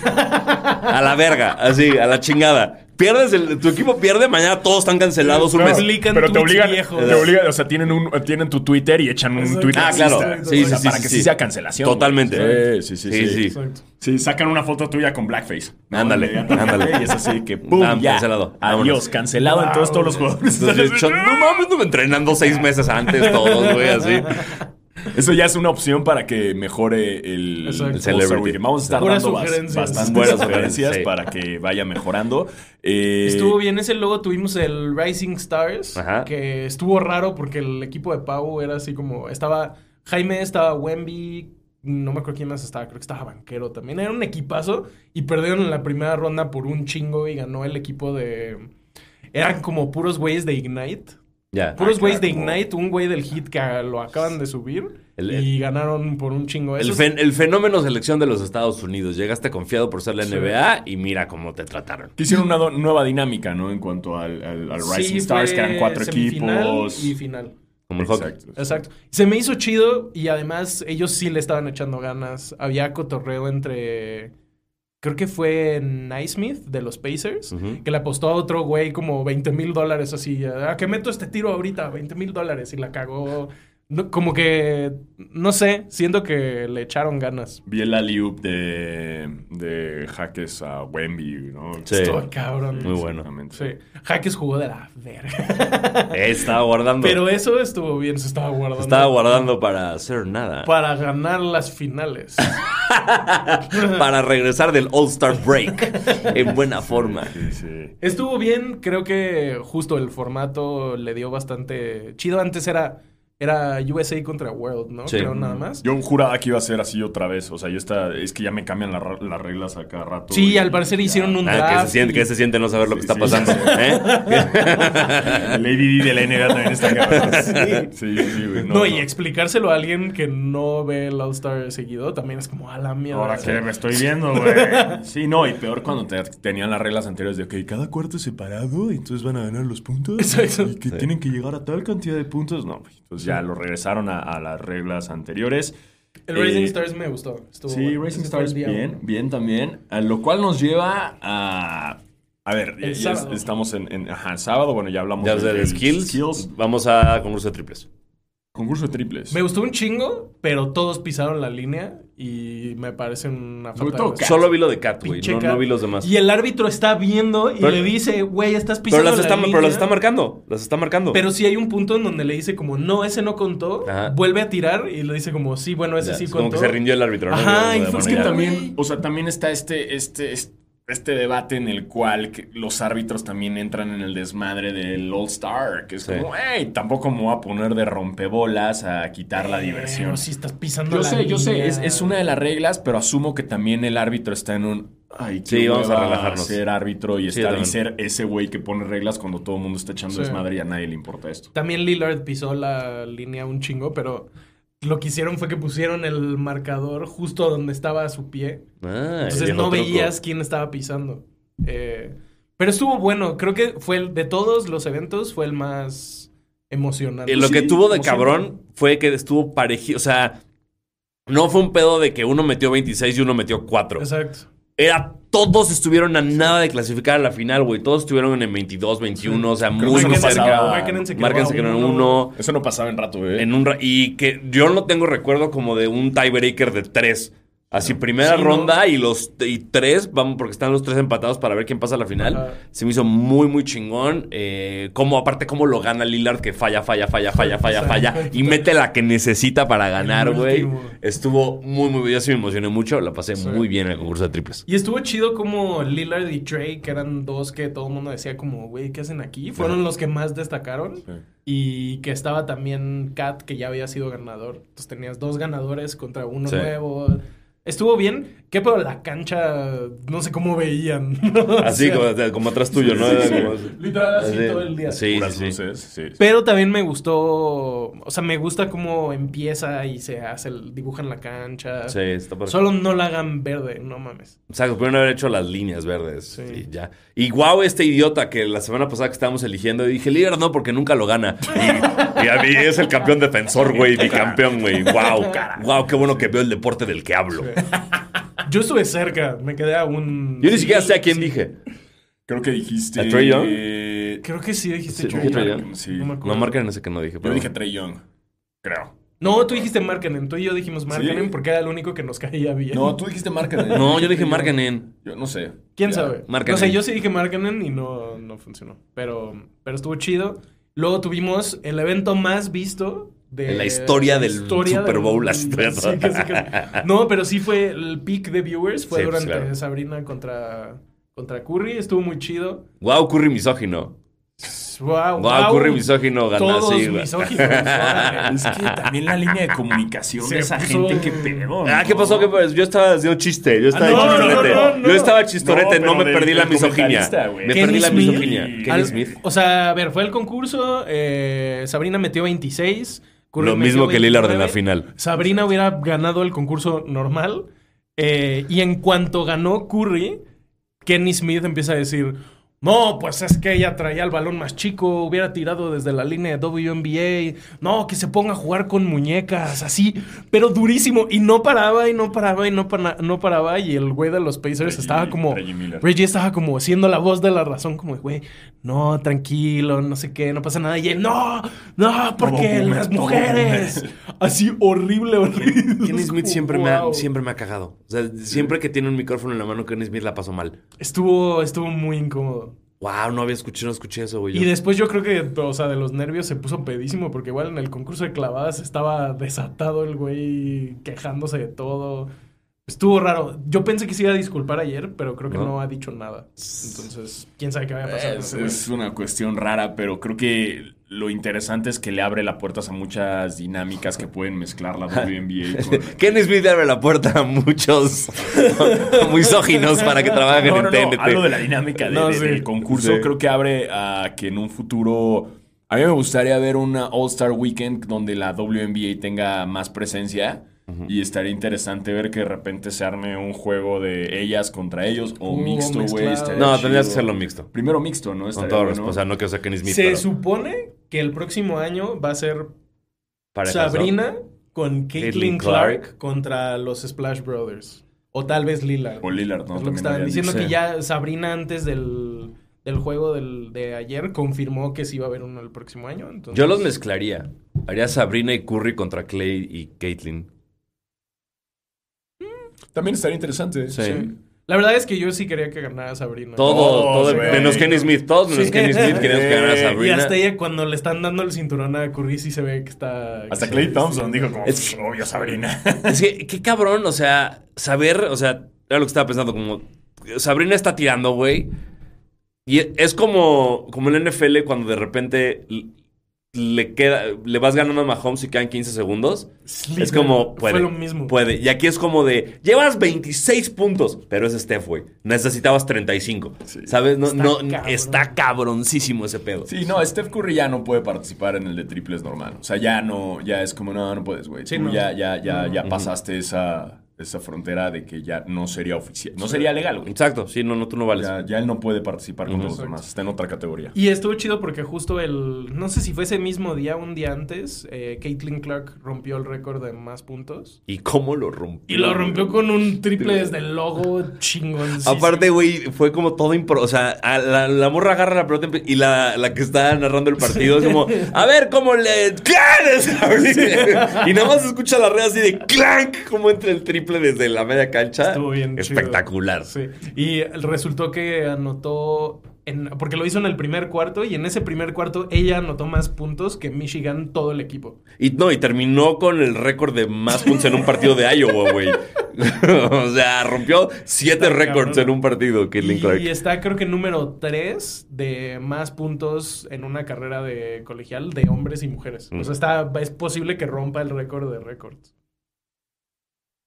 A la verga, así, a la chingada. Pierdes, el- tu equipo pierde, mañana todos están cancelados un mes. Pero te obligan, viejos. te obligan, o sea, tienen, un, tienen tu Twitter y echan un tweet Ah, claro. Sí, O sea, sí, sí, para que sí. sí sea cancelación. Totalmente. Sí, sí, sí. Sí, sí. sí. Exacto. Sí, sacan una foto tuya con blackface. Ándale, ándale. Y es así que ¡pum! Ah, ya. cancelado. Adiós, Vámonos. cancelado entonces todos los jugadores. Entonces, yo, no mames, no me entrenando seis meses antes todos, güey, así. Eso ya es una opción para que mejore el, celebrity. Vamos a estar Puras dando sugerencias. bastantes Buenas sugerencias sí. para que vaya mejorando. Eh, Estuvo bien ese luego tuvimos el Rising Stars, Ajá. que estuvo raro porque el equipo de Pau era así como estaba Jaime, estaba Wemby, no me acuerdo quién más estaba, creo que estaba Banquero también. Era un equipazo y perdieron en la primera ronda por un chingo y ganó el equipo de... Eran como puros güeyes de Ignite. Ya. Puros Ah, güeyes de. Ignite, un güey del hit que lo acaban de subir El- y ganaron por un chingo. El, fen- el fenómeno selección de los Estados Unidos. Llegaste confiado por ser la Sí. NBA y mira cómo te trataron. Que hicieron una do- nueva dinámica, ¿no? En cuanto al, al- al Rising Sí, Stars, que eran cuatro equipos. Y final. Como el hockey. Exacto. Exacto. Se me hizo chido y además ellos sí le estaban echando ganas. Había cotorreo entre. Creo que fue Naismith de los Pacers. Que le apostó a otro güey como 20 mil dólares así. ¿A que meto este tiro ahorita? 20 mil dólares. Y la cagó. No, como que. No sé. Siento que le echaron ganas. Vi el alley-oop de, de Jaques a Wemby, ¿no? Sí. Estuvo cabrón. Muy bueno. Sí. Jaques jugó de la verga. (laughs) Eh, estaba guardando. Pero eso estuvo bien. Se estaba guardando. estaba guardando para hacer nada. Para ganar las finales. (laughs) para regresar del All-Star Break (laughs) en buena forma. Sí, sí. Estuvo bien, creo que justo el formato le dio bastante chido. Antes era, era USA contra World, ¿no? Sí. Creo nada más. Yo juraba que iba a ser así otra vez. O sea, yo está, es que ya me cambian la las reglas a cada rato. Sí, Y- al parecer hicieron un Ah, que se siente, y- que se siente no saber lo que Sí, está sí, pasando. ¿eh? (laughs) El ADD de la NBA también está cabrón. Sí, sí, sí, güey. No, y explicárselo a alguien que no ve el All-Star seguido también es como a la mierda. Ahora que me estoy viendo, güey. Sí, no, y peor cuando te- tenían las reglas anteriores de, ok, cada cuarto es separado, y entonces van a ganar los puntos. Exacto. Y que tienen que llegar a tal cantidad de puntos. No, entonces ya lo regresaron a, a las reglas anteriores. El Racing Eh, Stars me gustó. Estuvo Sí, bueno. Racing Stars bien, uno. bien también. A lo cual nos lleva a... A ver, El ya estamos en, en- Ajá, sábado, bueno, ya hablamos Ya de- de del skills, vamos a concurso de triples. Concurso de triples. Me gustó un chingo, pero todos pisaron la línea y me parece una falta todo de Cat. Solo vi lo de Cat, güey. No, vi los demás. Y el árbitro está viendo y Pero- le dice, güey, estás Pero pisando las, la está, línea. pero las está marcando. Las está marcando. Pero sí hay un punto en donde le dice como, no, ese no contó. Ajá. Vuelve a tirar y le dice como, sí, bueno, ese Ya, sí es como contó. que se rindió el árbitro, ¿no? Ajá, y fue- que también, o sea, también está este, este, este, este debate en el cual que los árbitros también entran en el desmadre del All Star, que es Sí. como, hey, tampoco me voy a poner de rompebolas a quitar la diversión. Pero si estás pisando Yo la sé, yo sé, es, es una de las reglas, pero asumo que también el árbitro está en un. Ay, qué Sí, vamos a relajarnos. Ser árbitro y Sí, estar y ser ese güey que pone reglas cuando todo el mundo está echando Sí. desmadre y a nadie le importa esto. También Lillard pisó la línea un chingo, pero lo que hicieron fue que pusieron el marcador justo donde estaba su pie. Ah, Entonces no truco. veías quién estaba pisando. Eh, pero estuvo bueno. Creo que fue el, de todos los eventos, fue el más emocionante. Y lo Sí, que tuvo de cabrón fue que estuvo parejido. O sea, no fue un pedo de que uno metió 26 y uno metió 4. Exacto. Era, todos estuvieron a nada de clasificar a la final, güey. Todos estuvieron en 22, 21, o sea, Creo que muy no cerca. pasaba. Markkanen se quedó Markkanen a se quedó en uno. Eso no pasaba en rato, ¿eh? En un ra- y que yo no tengo recuerdo como de un tiebreaker de tres. Así, primera Sí, ¿no? ronda y los y tres, vamos, porque están los tres empatados para ver quién pasa a la final. Ajá. Se me hizo muy, muy chingón. Eh, como, aparte, cómo lo gana Lillard, que falla, falla, falla, falla, falla, falla. Y mete la que necesita para ganar, güey. Estuvo muy, muy bien. Yo sí me emocioné mucho. La pasé Sí. muy bien en el concurso de triples. Y estuvo chido como Lillard y Trey, que eran dos que todo el mundo decía como, güey, ¿qué hacen aquí? Fueron los que más destacaron. Y que estaba también Kat, que ya había sido ganador. Entonces tenías dos ganadores contra uno nuevo. Estuvo bien. ¿Qué pero la cancha? No sé cómo veían. (laughs) Así, O sea, como, como atrás tuyo, ¿no? sí, Era sí. como- Literal así así. todo el día. Sí, Puras sí, sí. luces, sí. Pero también me gustó, o sea, me gusta cómo empieza y se hace, el, dibuja en la cancha. Sí, está padre. Solo no la hagan verde, no mames. O sea, pudieron haber hecho las líneas verdes. Sí. Y ya. Y guau, este idiota que la semana pasada que estábamos eligiendo, y dije, líder no, porque nunca lo gana. Y, (laughs) y a mí es el campeón defensor, güey, bicampeón, güey. Guau, guau, qué bueno que veo el deporte del que hablo. Yo estuve cerca, me quedé a un... Yo ni siquiera sé a quién sí. dije. Creo que dijiste. ¿A Trae Young? eh, Creo que sí dijiste Sí, Trae Young. Young. Sí. No me acuerdo. No ese que no dije. Yo Pero... dije Trey Young. Creo. No, tú dijiste Markkanen, tú y yo dijimos Markkanen Sí. porque era el único que nos caía bien. No, tú dijiste Markkanen. No, yo dije Markkanen. Yo no sé. ¿Quién Ya. sabe? Markkanen. No sé, yo sí dije Markkanen y no, no funcionó. Pero, pero estuvo chido. Luego tuvimos el evento más visto de En la historia del Super Bowl, la Sí, casi, (laughs) casi. No, pero sí fue el peak de viewers. Fue Sí, pues, durante claro. Sabrina contra, contra Curry. Estuvo muy chido. Guau, Curry misógino. Wow, Wow, Curry misógino gana Todos así, güey. misóginos. (laughs) Es que también la línea de comunicación Se de esa puso- gente, qué pedo. Ah. ¿qué pasó? ¿Qué pasó? Yo estaba haciendo chiste. Yo estaba Ah, no, chistorete. no, no, no. Yo estaba chistorete. No, me del- perdí la del misoginia. Me Kenny perdí la misoginia. Kenny Al- Smith. O sea, a ver, fue el concurso. eh, Sabrina metió 26. Curry Lo mismo que Lillard en la 29. final. Sabrina hubiera ganado el concurso normal. eh, y en cuanto ganó Curry, Kenny Smith empieza a decir: No, pues es que ella traía el balón más chico, hubiera tirado desde la línea de WNBA. No, que se ponga a jugar con muñecas, así, pero durísimo. Y no paraba, y no paraba, y no, para- no paraba. Y el güey de los Pacers Reggie- estaba como. Reggie Miller. Reggie estaba como siendo la voz de la razón, como, güey, no, tranquilo, no sé qué, no pasa nada. Y él, no, no, porque boomer, las mujeres. Así horrible, horrible. Kenny Smith siempre me, ha, siempre me ha cagado. O sea, siempre que tiene un micrófono en la mano, Kenny Smith la pasó mal. Estuvo, estuvo muy incómodo. Wow, no había escuchado, no escuché eso, güey. Y después yo creo que, o sea, de los nervios se puso pedísimo porque igual en el concurso de clavadas estaba desatado el güey quejándose de todo. Estuvo raro. Yo pensé que se iba a disculpar ayer, pero creo que no, ¿No? ha dicho nada. Entonces, quién sabe qué va a pasar. Es, es una cuestión rara, pero creo que lo interesante es que le abre las puertas a muchas dinámicas que pueden mezclar la (laughs) WNBA con... (laughs) Kenny Smith le abre la puerta a muchos (laughs) misóginos para que trabajen No, no, en no, TNT. hablo de la dinámica de- No, de- sí. del concurso. Sí. Creo que abre a que en un futuro... A mí me gustaría ver una All-Star Weekend donde la WNBA tenga más presencia. Y estaría interesante ver que de repente se arme un juego de ellas contra ellos o Uh, mixto, güey. No, tendrías que hacerlo mixto. Primero mixto, ¿no? Con Estaría todo bueno. respeto. O sea, no quiero ser Kenny Smith, Se pero supone que el próximo año va a ser parejas, ¿no? Sabrina con Caitlin Caitlin Clark, Clark. contra los Splash Brothers. O tal vez Lillard. O Lillard, ¿no? Es lo que estaban diciendo que ya Sabrina antes del, del juego del- de ayer confirmó que sí iba a haber uno el próximo año. entonces- Yo los mezclaría. Haría Sabrina y Curry contra Clay y Caitlyn. También estaría interesante. Sí. Sí. La verdad es que yo sí quería que ganara Sabrina. Todos, Todos, todo- güey. menos Kenny Smith. Todos menos Sí. Kenny Smith queríamos que ganara Y Sabrina. hasta ella cuando le están dando el cinturón a Curry sí se ve que está... Hasta Clay Thompson dijo como, Es- obvio, Sabrina. (laughs) Es que, qué cabrón, o sea, saber, o sea, era lo que estaba pensando, como Sabrina está tirando, güey. Y es como, como en la NFL cuando de repente le queda, le vas ganando a Mahomes y quedan 15 segundos. Es como, puede. Fue lo mismo. Puede. Y aquí es como de, llevas 26 puntos, pero es Steph, güey. Necesitabas 35. ¿Sabes? No, Está no, cabrón. está cabroncísimo ese pedo. Sí, no, Steph Curry ya no puede participar en el de triples normal. O sea, ya no, ya es como, no, no puedes, güey. Sí, no. ya, ya, ya, ya pasaste esa, esa frontera de que ya no sería oficial. No sería legal, güey. Exacto, sí, no, no, tú no vales. Ya, ya él no puede participar con los demás. Está en otra categoría. Y estuvo chido porque justo el... No sé si fue ese mismo día, un día antes, eh, Caitlin Clark rompió el récord de más puntos. ¿Y cómo lo rompió? Y lo rompió con un triple desde el logo chingón. Aparte, güey, fue como todo impro. O sea, a la, la morra agarra la pelota y la, la que está narrando el partido es como, a ver cómo le. ¡Clan! (laughs) y nada más escucha la red así de clank, como entra el triple desde la media cancha. Estuvo bien chido. Espectacular. Sí. Y resultó que anotó. En, porque lo hizo en el primer cuarto y en ese primer cuarto ella anotó más puntos que Michigan todo el equipo. Y no, y terminó con el récord de más puntos en un partido de Iowa, güey. (laughs) o sea, rompió siete récords en un partido, Caitlin Clark. Y está creo que número 3 de más puntos en una carrera de colegial de hombres y mujeres. Mm. O sea, está, es posible que rompa el récord de récords.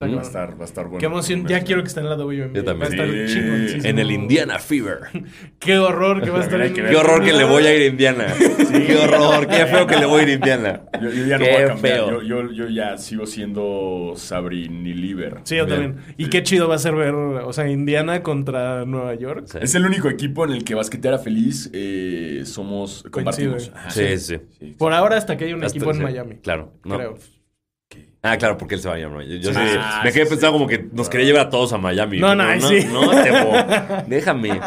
Mm. Va a cabrón. estar, va a estar bueno. Qué emoción. Ya quiero que esté en la WNBA. Yo también. Va a estar Sí. chingoncísimo. En el Indiana Fever. (laughs) Qué horror que va a (laughs) estar en. Qué horror que le voy a ir a Indiana. (laughs) Qué horror, qué feo que le voy a ir a Indiana. Yo, yo ya no Qué voy a cambiar. feo. Yo, yo, yo ya sigo siendo Sabrini Liber. Sí, yo también. Y qué chido va a ser ver, o sea, Indiana contra Nueva York. Sí. Es el único equipo en el que Basquetera Feliz eh, somos, compartimos. Ajá. Sí, sí. Sí. Por ahora hasta que hay un Hasta- equipo en Miami. Claro. no. Creo. Ah, claro, porque él se va a Miami. Yo, yo Sí. sí- Ah, me quedé sí, pensando sí. como que nos quería llevar a todos a Miami. No, no, Pero sí. No, Tebo. (laughs) Déjame.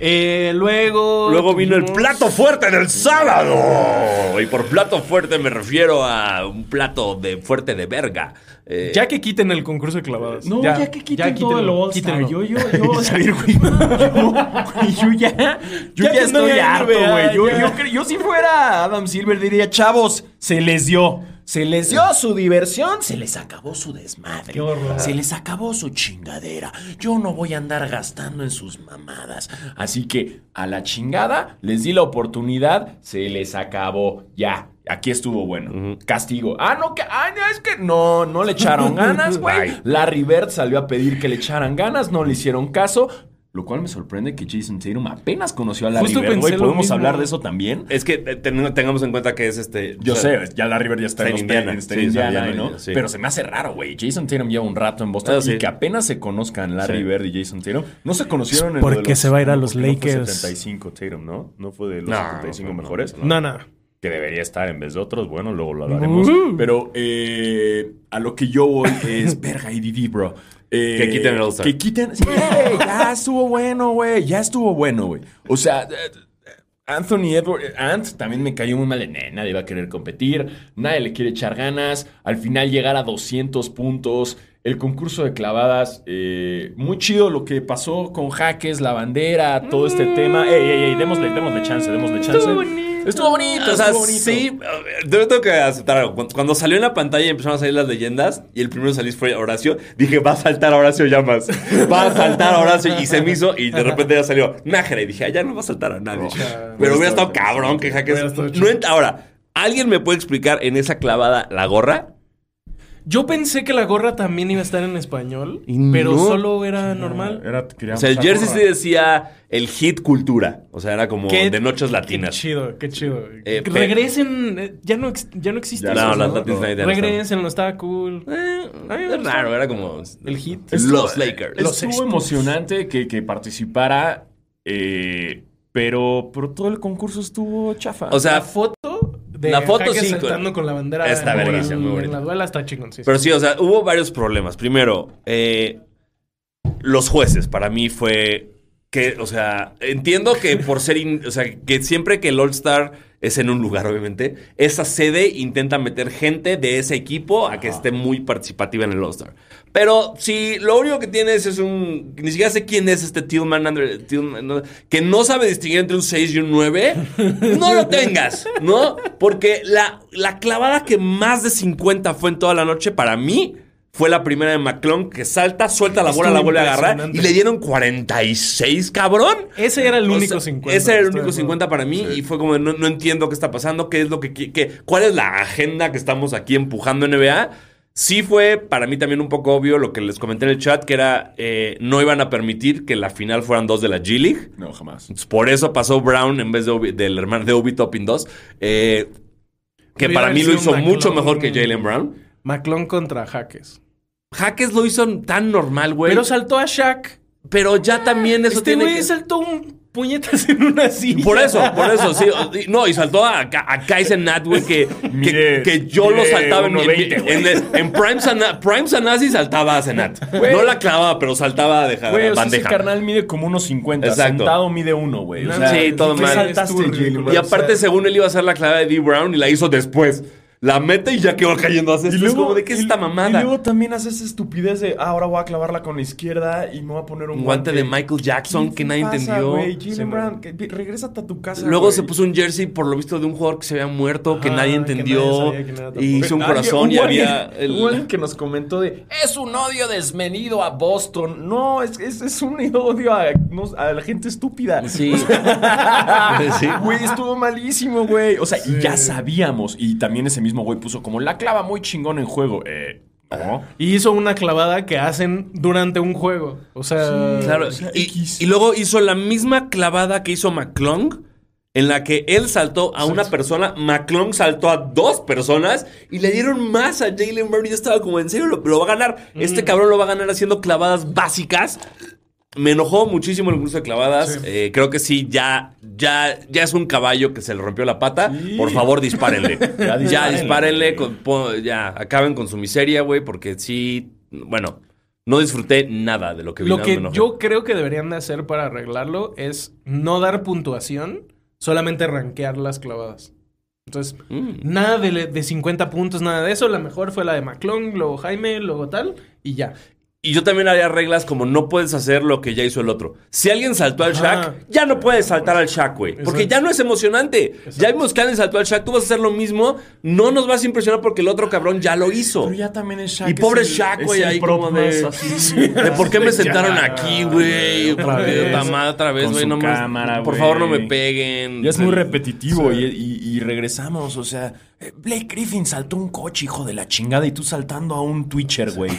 Eh, luego. Luego vino el tuvimos- plato fuerte del sábado. Y por plato fuerte me refiero a un plato de fuerte de verga. Eh, Ya que quiten el concurso de clavadas. No, ya, que quiten todo el All-Star. quítenlo. Yo, yo, (laughs) yo, güey, (laughs) yo, güey, yo ya, yo Ya ya, no estoy harto, güey. Yo, yo, cre- yo si fuera Adam Silver diría, chavos, se les dio. Se les dio su diversión, se les acabó su desmadre. Qué horror. Se les acabó su chingadera. Yo no voy a andar gastando en sus mamadas. Así que a la chingada les di la oportunidad, se les acabó. Ya. Aquí estuvo bueno. Castigo. Ah, no, que. Ah, no, es que no, no le echaron ganas, güey. (laughs) Larry Bird salió a pedir que le echaran ganas, no le hicieron caso. Lo cual me sorprende que Jason Tatum apenas conoció a Larry Justo Bird, pensé güey. ¿Podemos mismo. hablar de eso también? Es que eh, ten- tengamos en cuenta que es este. Yo o sea, sé, ya Larry Bird ya está, está en, en los Indiana. Indiana, está Sí, en está en Indiana, Indiana, ¿no? sí. Pero se me hace raro, güey. Jason Tatum lleva un rato en Boston Ah, sí. y que apenas se conozcan Larry Sí. Bird y Jason Tatum. No se conocieron en Porque los- se va a ir a no, los no fue Lakers. 75 Tatum, ¿no? No fue de los No, 75 no, no, mejores. No, no. Que debería estar en vez de otros. Bueno, luego lo hablaremos. Uh. Pero eh, a lo que yo voy es, (laughs) verga, IDD, bro. Eh, Que quiten el All-Star. Que quiten. Sí, güey, ya estuvo bueno, güey. Ya estuvo bueno, güey. O sea, eh, Anthony Edward, Ant también me cayó muy mal. de, "Nah, nadie va a querer competir, nadie le quiere echar ganas. Al final llegar a 200 puntos. El concurso de clavadas, eh, muy chido lo que pasó con Jaques, la bandera, todo este tema. Ey, ey, ey, démosle, démosle chance, démosle chance. Estuvo bonito. Estuvo bonito, O sea, estuvo bonito. sí, yo tengo que aceptar algo. Cuando- Cuando salió en la pantalla y empezaron a salir las leyendas y el primero salir fue Horacio, dije, va a saltar Horacio Llamas. Va a saltar Horacio y se me hizo y de repente ya salió Nájera y dije, "Ah, ya no va a saltar a nadie. Pero hubiera estado cabrón que Jaques... No Ahora, ¿alguien me puede explicar en esa clavada la gorra? Yo pensé que la gorra también iba a estar en español, Y pero no. solo era normal. Era, O sea, el jersey sí decía el hit cultura. O sea, era como Qué- de noches Qué latinas. chido, qué chido. Eh, Regresen, eh, ya no, ex- ya no existe Ya eso, No, no, las no, latinas no están. Regresen, no estaba cool. Eh, A mí me es gustó. raro, era como El hit. los Lakers. Los Estuvo emocionante que, que participara, eh, pero, pero todo el concurso estuvo chafa. O sea, la foto de la foto sí, saltando con la bandera Está en, verguísima, muy bonita. la duela está chingón, sí. Pero sí, o sea, hubo varios problemas. Primero, eh, los jueces, para mí fue que, o sea, entiendo que por ser, in- o sea, que siempre que el All Star es en un lugar, obviamente, esa sede intenta meter gente de ese equipo a que esté muy participativa en el All Star. Pero si lo único que tienes es un. Ni siquiera sé quién es este Tillman, Andre- Tillman, no, que no sabe distinguir entre un 6 y un 9, no lo tengas, ¿no? Porque la, la clavada que más de 50 fue en toda la noche, para mí, fue la primera de McClung, que salta, suelta la bola, Estuvo la vuelve a agarrar y le dieron 46, cabrón. Ese era el O único sea, 50. Ese era el único de acuerdo. 50 para mí y fue como, no, no entiendo qué está pasando, qué es lo que, qué- cuál es la agenda que estamos aquí empujando en NBA. Sí fue para mí también un poco obvio lo que les comenté en el chat, que era, eh, no iban a permitir que la final fueran dos de la G League. no, jamás. Entonces, por eso pasó Brown en vez de Obi- del hermano de Obi Toppin 2. eh, que Hubiera para mí lo hizo mucho mejor que Jalen Brown. McClung contra Jaques. Jaques lo hizo tan normal, güey. Pero Pero, saltó a Shaq. ya también eso este tiene güey que... saltó un puñetas en una silla. Por eso, por (laughs) eso, sí. No, y saltó a, a Kaizen Nat, güey, que, que, que yo lo saltaba en, 1.20, en, en, en Prime, Sana- Prime Sanasi saltaba a Senat. No la clavaba, pero saltaba a dejar Güey, o sea, ese bandeja. carnal mide como unos 50. Exacto. Sentado mide uno, güey. O No, sea, sí, todo ¿qué mal. saltaste, y aparte, según él iba a hacer la clavada de D. Brown y la hizo después. La mete y ya quedó cayendo. Hace esto. es como, ¿de qué es y- esta Y mamada? luego también haces esa estupidez de, ah, ahora voy a clavarla con la izquierda y me voy a poner un Un guante de Michael Jackson ¿Qué que nadie pasa, entendió. Sí, que- regrésate a tu casa, Luego se puso un jersey, por lo visto, de un jugador que se había muerto, que nadie que entendió. nadie sabía tampoco. y hizo un corazón y había. el- que nos comentó de es un odio desmedido a Boston. No, es, es, es un odio a, no, a la gente estúpida. Sí. (laughs) (laughs) Sí. Güey, estuvo malísimo, güey. O sea, y ya sabíamos. Y también ese mismo güey puso como la clava muy chingón en juego. Eh, no. Y hizo una clavada que hacen durante un juego. O sea, Claro, O sea, y, luego hizo la misma clavada que hizo McClung, en la que él saltó a una persona, McClung saltó a dos personas y le dieron más a Jalen Brown y yo estaba como, en serio, lo, lo va a ganar. Mm. Este cabrón lo va a ganar haciendo clavadas básicas. Me enojó muchísimo el concurso de clavadas. Eh, creo que sí, ya, ya, ya es un caballo que se le rompió la pata. Sí. Por favor, dispárenle. (laughs) Ya ya dispárenle, con- ya, acaben con su miseria, güey, porque sí, bueno, no disfruté nada de lo que vi. lo que yo creo que deberían de hacer para arreglarlo es no dar puntuación, solamente rankear las clavadas. Entonces, Mm. nada de, de 50 puntos, nada de eso. La mejor fue la de McClung, luego Jaime, luego tal, y ya. Y yo también haría reglas como no puedes hacer lo que ya hizo el otro. Si alguien saltó al Ajá. Shaq, ya no puedes saltar al Shaq, güey. Porque Exacto. ya no es emocionante. Ya vimos que alguien saltó al Shaq, tú vas a hacer lo mismo. No nos vas a impresionar porque el otro cabrón ya lo hizo. Pero ya también es Shaq. Y pobre es el- Shaq, güey, ahí como de- más así. (laughs) De por qué me Ya. sentaron aquí, güey. Otra vez. otra vez, güey. No cámara, Por favor, no me peguen. Ya es muy Sí. repetitivo y, y- y regresamos, o sea, Blake Griffin saltó un coche, hijo de la chingada, y tú saltando a un Twitcher, güey.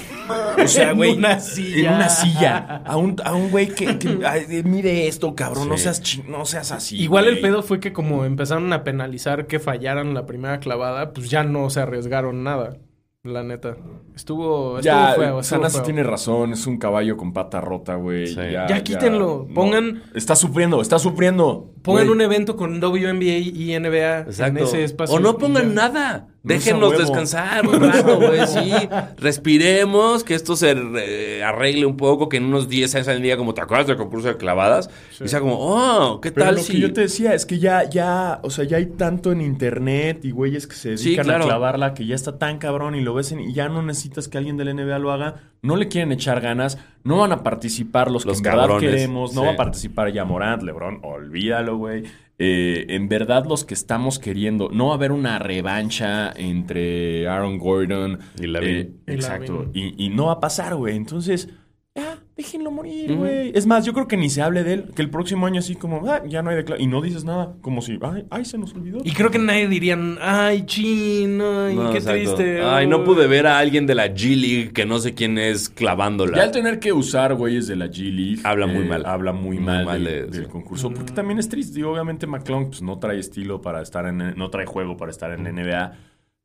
O sea, En güey. una silla. En una silla. A un, a un güey que, que, ay, eh, mide esto, cabrón. No, seas chi- no seas así. Igual el pedo fue que como empezaron a penalizar que fallaran la primera clavada, pues ya no se arriesgaron nada. La neta. Estuvo, estuvo Ya, feo. tiene razón, es un caballo con pata rota, güey. Sí. Ya quítenlo, pongan- Está sufriendo, está sufriendo. Pongan un evento con WNBA y NBA Exacto. en ese espacio. o no pongan nada. Huevo. descansar un rato, güey. Sí. Respiremos, que esto se eh, arregle un poco, que en unos 10 años alguien diga como, ¿te acuerdas del concurso de clavadas? Y sea como, oh, ¿qué Pero tal lo si...? que yo te decía es que ya, ya, o sea, ya hay tanto en internet y güeyes que se Sí, dedican claro. a clavarla que ya está tan cabrón y lo ves en- y ya no necesitas que alguien del NBA lo haga. No le quieren echar ganas, no van a participar los, Los que en verdad queremos, no sí. va a participar ya Morant, LeBron, olvídalo, güey. Eh, en verdad los que estamos queriendo, no va a haber una revancha entre Aaron Gordon Y Lavin. eh, exacto. Y, y no va a pasar, güey. Entonces, déjenlo morir, güey. Es más, yo creo que ni se hable de él. Que el próximo año así como, ah, ya no hay declaración. Y no dices nada. Como si, ay, ay, se nos olvidó. Y creo que nadie dirían, ay, chin, ay, No, qué exacto. triste. Ay, no ay". pude ver a alguien de la G League que no sé quién es clavándola. Ya al tener que usar güeyes de la G League. Habla muy mal. Habla muy, Muy mal, mal del, de- del sí. concurso. Porque también es triste. Y obviamente McClung pues, no trae estilo para estar en. No trae juego para estar en la NBA.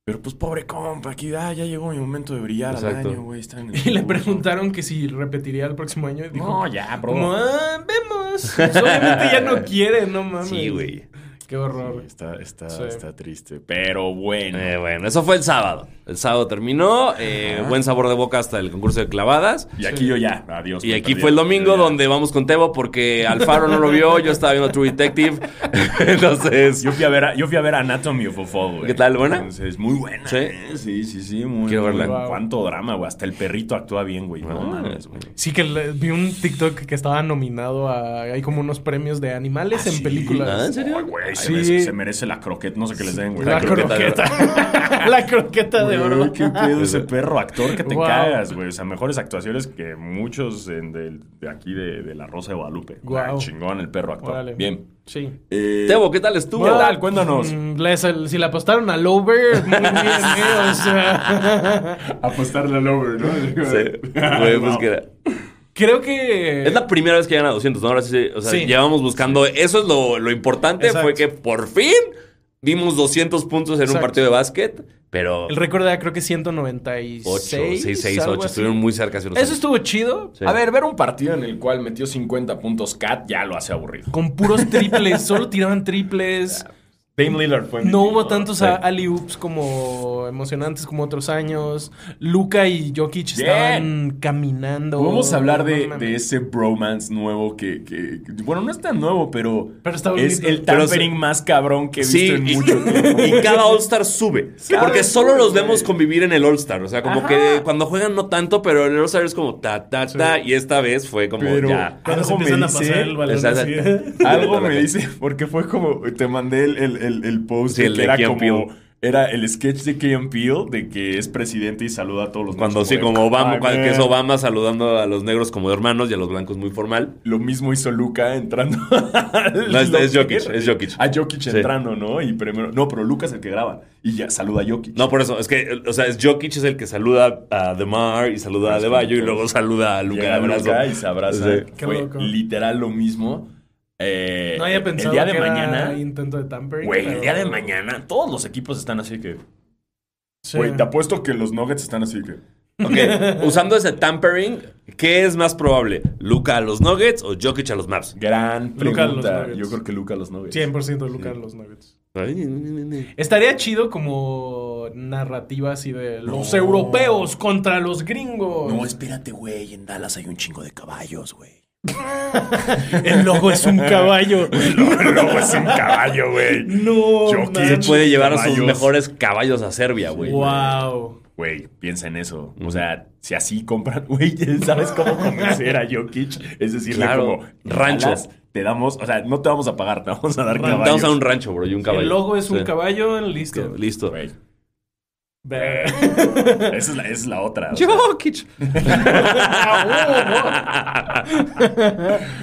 Pero pues pobre compa, aquí ah, ya llegó mi momento de brillar Exacto. al año, güey. está en el Y le preguntaron que si repetiría el próximo año. Y dijo, No, ya, bro. Ah, vemos. Pues, obviamente ya no quiere, no mames. Sí, güey. Qué horror. Está, está, Sí. está triste. Pero bueno. Eh, bueno, eso fue el sábado. El sábado terminó. eh, buen sabor de boca hasta el concurso de clavadas. Y aquí yo ya, adiós. Y me aquí fue el domingo Yo ya. donde vamos con Tebo porque Alfaro no lo vio, yo estaba viendo True Detective. (laughs) Entonces, Yo fui a ver, a, yo fui a ver Anatomy of a Fall, güey. ¿Qué tal, buena? Entonces, muy buena. ¿Sí? ¿eh? Sí, sí, sí. Muy, Quiero muy- verla. Wow. Cuánto drama, güey. Hasta el perrito actúa bien, güey. No Ah. mames, güey. Sí, que le- vi un TikTok que estaba nominado a. Hay como unos premios de animales en ¿sí? películas. Ah, ¿en serio? Güey, se, Sí. merece, se merece la croqueta. No sé qué les den, güey. La croqueta (laughs) la croqueta de oro. Qué pedo ese perro actor que te Wow. cagas, güey. O sea, mejores actuaciones que muchos en del- de, aquí de, de La Rosa de Guadalupe. Guau. Ah, chingón el perro actor. Órale. Bien. Sí. Eh, Tebo, ¿qué tal estuvo? ¿Qué tal? Cuéntanos. Mm, les- el- si le apostaron al over, muy bien, ¿eh? O sea. (laughs) Apostarle al over, ¿no? Sí. Güey, pues que era- Creo que. Es la primera vez que llegan a 200, ¿no? Ahora sí, o sea, Sí. llevamos buscando. Eso es lo, lo importante, Exacto. fue que por fin vimos 200 puntos en un partido de básquet, pero El récord era creo que 196. 8, 6, 6, algo 8, así. estuvieron muy cerca. hace unos Eso años. estuvo chido. Sí. A ver, ver un partido en el cual metió 50 puntos Cat ya lo hace aburrido. Con puros triples. (laughs) solo tiraban triples. Dame Lillard fue No hubo tantos Sí. a- alley-oops como emocionantes como otros años. Luca y Jokic Bien. estaban caminando. Podemos hablar de, ese bromance nuevo que, Bueno, no es tan nuevo, pero, Pero está es el Pero tampering más cabrón que he visto Sí, en y, mucho (laughs) tiempo. y cada All-Star sube. Cada porque solo los vemos convivir en el All-Star. O sea, como Ajá. que cuando juegan no tanto, pero el All-Star es como ta, ta, ta. Y esta vez fue como Pero- ya. Cuando se Algo me empiezan a dice- pasar el balón. (laughs) Algo me dice, porque fue como, te mandé el, el, el, el post Sí, de el que de era como, Peele. era el sketch de Key Peel de que es presidente y saluda a todos los Cuando sí, como Obama, "Ay, cual- que es man". Obama saludando a los negros como hermanos y a los blancos muy formal. Lo mismo hizo Luca entrando. (laughs) No, es- es Jokic, es Jokic. A Jokic Sí. entrando, ¿no? Y primero, no, pero Luca es el que graba. Y ya saluda a Jokic. No, por eso, es que, o sea, es Jokic es el que saluda a DeMar y saluda a Es DeBayo y luego saluda a Luca. Llega y se abraza. Sí. Fue literal lo mismo. Eh, No había pensado el día de que era mañana. intento de tampering. Güey, el día de mañana, todos los equipos están así que. Sí. Güey, te apuesto que los Nuggets están así que. Ok, (laughs) usando ese tampering, ¿qué es más probable? ¿Luca a los Nuggets o Jokic a los Mavs? Gran Luka a los pregunta. Nuggets. Yo creo que Luca a los Nuggets. 100% Luca de los Nuggets. Estaría chido como narrativa así de los No. europeos contra los gringos. No, espérate, güey. En Dallas hay un chingo de caballos, güey. (laughs) El logo es un caballo. (laughs) Luego es un caballo, güey. No. Jokic. Se puede llevar a sus mejores caballos a Serbia, güey. Wow. güey, piensa en eso. O sea, si así compran, (laughs) güey, ¿sabes cómo convencer a Jokic? Es decir, Claro, como, rancho. "Jalas, Te damos, o sea, no te vamos a pagar, te vamos a dar caballos. Vamos a un rancho, bro, y un caballo. El logo es un caballo, listo. Listo. Güey, Ve. (laughs) esa es la, esa es la otra. Jokic. (laughs)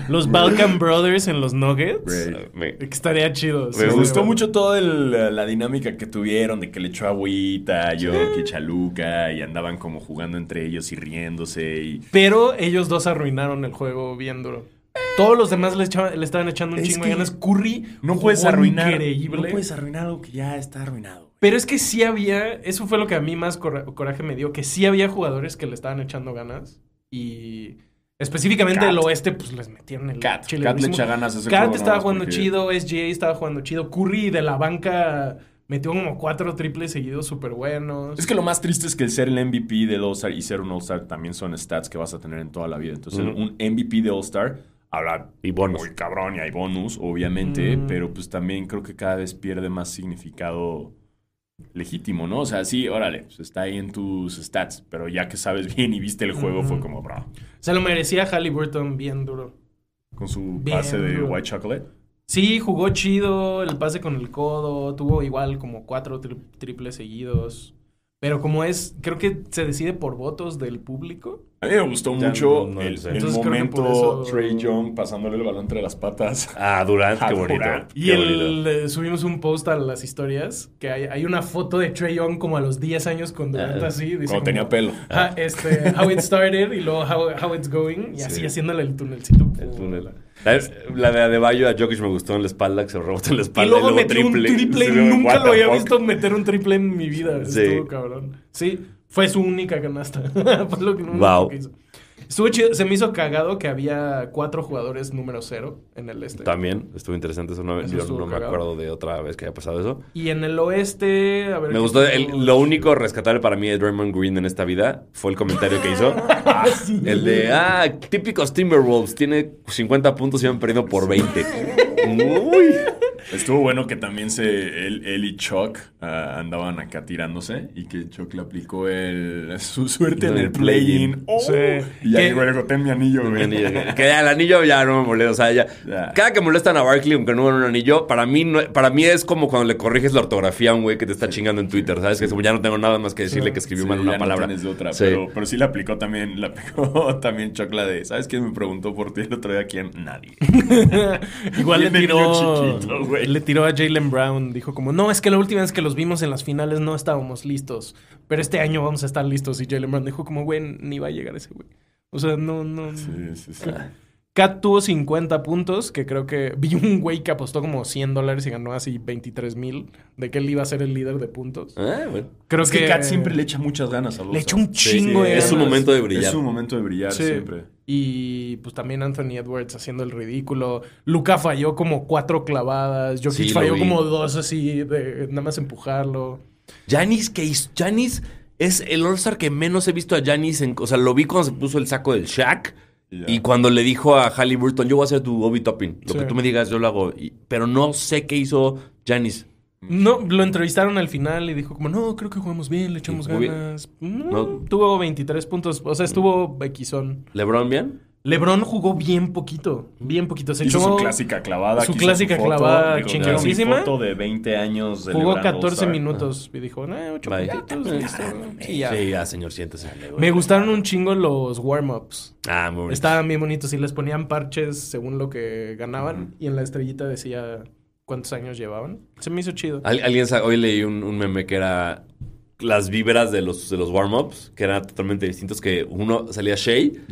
Los Balkan Brothers en los Nuggets. Me- Que estaría chido. Me sí, gustó mucho toda el- la dinámica que tuvieron, de que le echó agüita a Jokic, a Luca, y andaban como jugando entre ellos y riéndose. Y... Pero ellos dos arruinaron el juego bien duro. Todos los demás le, echaban- le estaban echando un Es chingo de ganas. Curry No puedes arruinar. Increíble. No puedes arruinar algo que ya está arruinado. Pero es que sí había, eso fue lo que a mí más cora- coraje me dio, que sí había jugadores que le estaban echando ganas y específicamente Cat. el oeste pues les metieron el Cat. chile Cat le echa ganas a ese Cat juego, estaba jugando porque- chido, SGA estaba jugando chido, Curry de la banca metió como cuatro triples seguidos súper buenos. Es que lo más triste es que el ser el MVP del All-Star y ser un All-Star también son stats que vas a tener en toda la vida. Entonces, un MVP de All-Star habla Y bonus. muy cabrón y hay bonus, obviamente, Mm. pero pues también creo que cada vez pierde más significado legítimo, ¿no? O sea, sí, órale, pues está ahí en tus stats, pero ya que sabes (laughs) bien y viste el juego, fue como, bro, Se lo merecía Halliburton bien duro. con su Bien, pase de. White Chocolate. Sí, jugó chido, el pase con el codo, tuvo igual como cuatro tri- triples seguidos. Pero como es, creo que se decide por votos del público. A mí me gustó Ya mucho no- no el, momento eso- Trey Young pasándole el balón entre las patas. Ah, Durant, Ah, qué bonito. Durant. Y Qué el, subimos un post a las historias que hay, hay una foto de Trey Young como a los 10 años con Durant Ah, así. dice Cuando como, tenía pelo. "Ah, este, how it started y luego how, how it's going. Y así Sí. haciéndole el tunelcito. El túnel. La, la de Adebayo a Jokic me gustó en la espalda, que se rebota en la Y espalda. luego metió un triple. (laughs) Sí, Nunca what lo había fuck. visto meter un triple en mi vida. Sí. Estuvo cabrón. Sí, fue su única canasta. (laughs) fue lo que, Wow. que hizo. Estuvo chido. Se me hizo cagado que había cuatro jugadores número cero en el este. También, estuvo interesante eso. No, Eso yo no me cagado. acuerdo de otra vez que haya pasado eso. Y en el oeste, a ver. Me gustó. el- lo único rescatable para mí de Draymond Green en esta vida fue el comentario que hizo. (laughs) Sí. El de, ah, típicos Timberwolves, tiene 50 puntos y han perdido por 20. Uy. Estuvo bueno que también se él, él y Chuck ah, andaban acá tirándose y que Chuck le aplicó el, su (laughs) suerte en En el el play-in. Oh, Sí. Y ya llegó ten mi anillo, güey. anillo. Que (laughs) ya, el anillo ya no me molesta. O sea, ya. Ya. Cada que molestan a Barkley, aunque no un anillo, para mí, no- para mí es como cuando le corriges la ortografía a un güey que te está chingando en Twitter. ¿Sabes? Que como, ya no tengo nada más que decirle que escribió Sí, mal una ya palabra. tienes de otra, Sí. pero, pero sí le aplicó también, le aplicó (laughs) también Chuck la de, ¿sabes quién me preguntó por ti el otro día? ¿Quién? Nadie. Igual le tiró. chiquito, güey. le tiró a Jalen Brown. Dijo como, no, es que la última vez que los vimos en las finales no estábamos listos. Pero este año vamos a estar listos. Y Jalen Brown dijo como, güey, ni va a llegar ese güey. O sea, no, no. Sí, sí, sí. Kat tuvo 50 puntos, que creo que (laughs) vi un güey que apostó como 100 dólares y ganó así 23 mil, de que él iba a ser el líder de puntos. Ah, bueno. Creo es que, Kat siempre le echa muchas ganas a los le echó un chingo de Es su momento de brillar. Es su momento de brillar Sí. siempre. Y pues también Anthony Edwards haciendo el ridículo. Luca falló como cuatro clavadas. Jokic Sí, falló vi. como dos así, de nada más empujarlo. Janis, que hizo- Giannis es el All-Star que menos he visto a Janis. En, o sea, lo vi cuando se puso el saco del Shaq. Y cuando le dijo a Halliburton, yo voy a hacer tu Obi Topping. Lo Sí. que tú me digas, yo lo hago. Y- pero no sé qué hizo Janis. No, lo entrevistaron al final y dijo como, no, creo que jugamos bien, le echamos ganas. No, No. Tuvo 23 puntos, o sea, estuvo bequizón. ¿LeBron bien? LeBron jugó bien poquito, bien poquito. Se Hizo echó, su clásica clavada. su clásica foto, clavada dijo, chingoncísima. "Quiero mi foto de 20 años jugó celebrando 14 All-Star". minutos y dijo, no, 8 Bye. puntitos, listo. Sí, ya. Sí, ya, señor, siéntese. Me gustaron un chingo los warm-ups. Ah, muy bonito. Estaban bien bonitos y les ponían parches según lo que ganaban. Y en la estrellita decía cuántos años llevaban. Se me hizo chido. Al- alguien hoy leí un, un meme que era las vibras de los, de los warm-ups, que eran totalmente distintos, que uno salía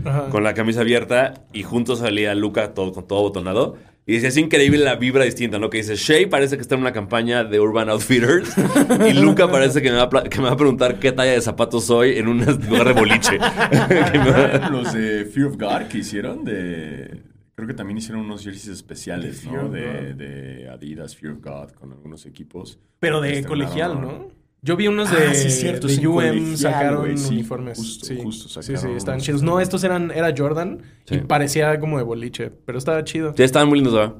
Ajá. con la camisa abierta y juntos salía Luca todo, con todo botonado. Y decía, es increíble la vibra distinta, ¿no? Que dice, Shea parece que está en una campaña de Urban Outfitters (laughs) y Luca parece que me, va a, pla- que me va a preguntar qué talla de zapatos soy en un (laughs) lugar de boliche. (laughs) Los de Fear of God que hicieron de... Creo que también hicieron unos jerseys especiales, De ¿no? De, de Adidas Fear of God con algunos equipos. Pero de colegial, ¿no? Yo vi unos de, Ah, sí, cierto, de en UM colegial, sacaron sí, uniformes. justo, sí. justo sí, sacaron sí, estaban unos. chidos. No, estos eran, era Jordan Sí. y parecía como de boliche, pero estaba chido. Ya estaban muy lindos, ¿verdad?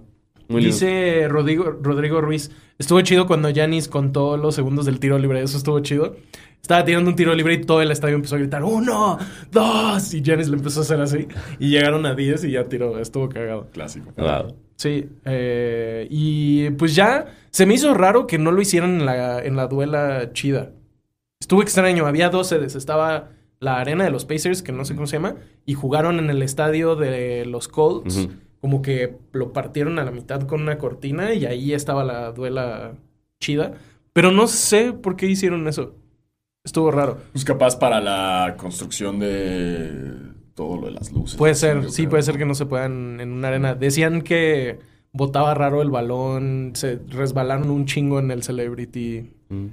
Muy lindos. Dice Rodrigo, Rodrigo Ruiz, estuvo chido cuando Yanis contó los segundos del tiro libre, eso estuvo chido. Estaba tirando un tiro libre y todo el estadio empezó a gritar, uno, dos, y Giannis le empezó a hacer así. Y llegaron a 10 y ya tiró, estuvo cagado. Clásico. Wow. Sí, eh, y pues ya se me hizo raro que no lo hicieran en la, en la duela chida. Estuvo extraño, había dos sedes, estaba la arena de los Pacers, que no sé cómo se llama, y jugaron en el estadio de los Colts. Como que lo partieron a la mitad con una cortina y ahí estaba la duela chida. Pero no sé por qué hicieron eso. Estuvo raro. Pues capaz para la construcción de todo lo de las luces. Puede ser, sí, creo. puede ser que no se puedan en una arena. Decían que botaba raro el balón, se resbalaron un chingo en el Celebrity.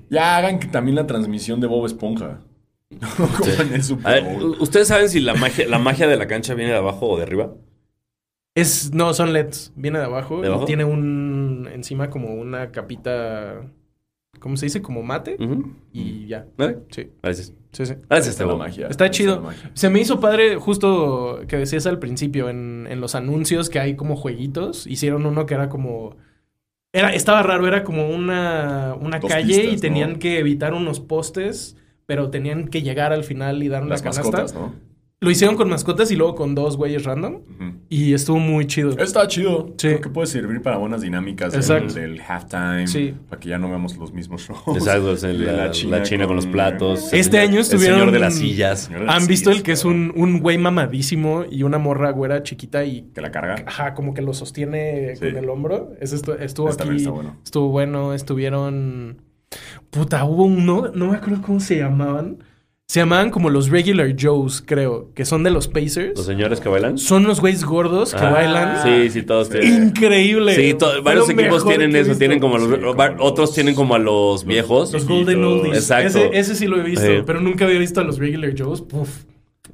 Ya hagan que también la transmisión de Bob Esponja. (laughs) Como en el A Super ver. ¿ustedes saben si la magia, la magia de la cancha viene de abajo o de arriba? Es, no, son LEDs. Viene de abajo, ¿De abajo? y tiene un encima como una capita, ¿cómo se dice? Como mate y ya. ¿Vale? Sí, Gracias. sí, sí. Gracias, Está la magia. Está chido. la magia. Se me hizo padre justo que decías al principio en, en los anuncios que hay como jueguitos. Hicieron uno que era como... Era, estaba raro, era como una, una calle y tenían ¿no? que evitar unos postes, pero tenían que llegar al final y dar una Las canasta. mascotas, ¿no? Lo hicieron con mascotas y luego con dos güeyes random. Y estuvo muy chido. Está chido. Sí. Creo que puede servir para buenas dinámicas del, Exacto. del halftime. Sí. Para que ya no veamos los mismos (laughs) shows. Exacto, es el- De la, la China, con, los platos. Este el- año El estuvieron- señor de las sillas. Señor de las ¿Han visto el que es un, un güey mamadísimo y una morra güera chiquita y Que la carga. Ajá, como que lo sostiene Sí. con el hombro. Ese estu- estuvo Esta aquí. bueno. Estuvo bueno. Estuvieron. Puta, hubo uno. No me acuerdo cómo se llamaban. Se llamaban como los Regular Joes, creo. Que son de los Pacers. Los señores que bailan. Son los güeyes gordos que Ah, bailan. Sí, sí, todos tienen. Increíble. Sí, to- varios equipos tienen eso. Tienen como los, Sí, como va- los- otros tienen como a los viejos. Los Golden. Oldies. Exacto. Ese, ese sí lo he visto, Sí. pero nunca había visto a los Regular Joes. Puf.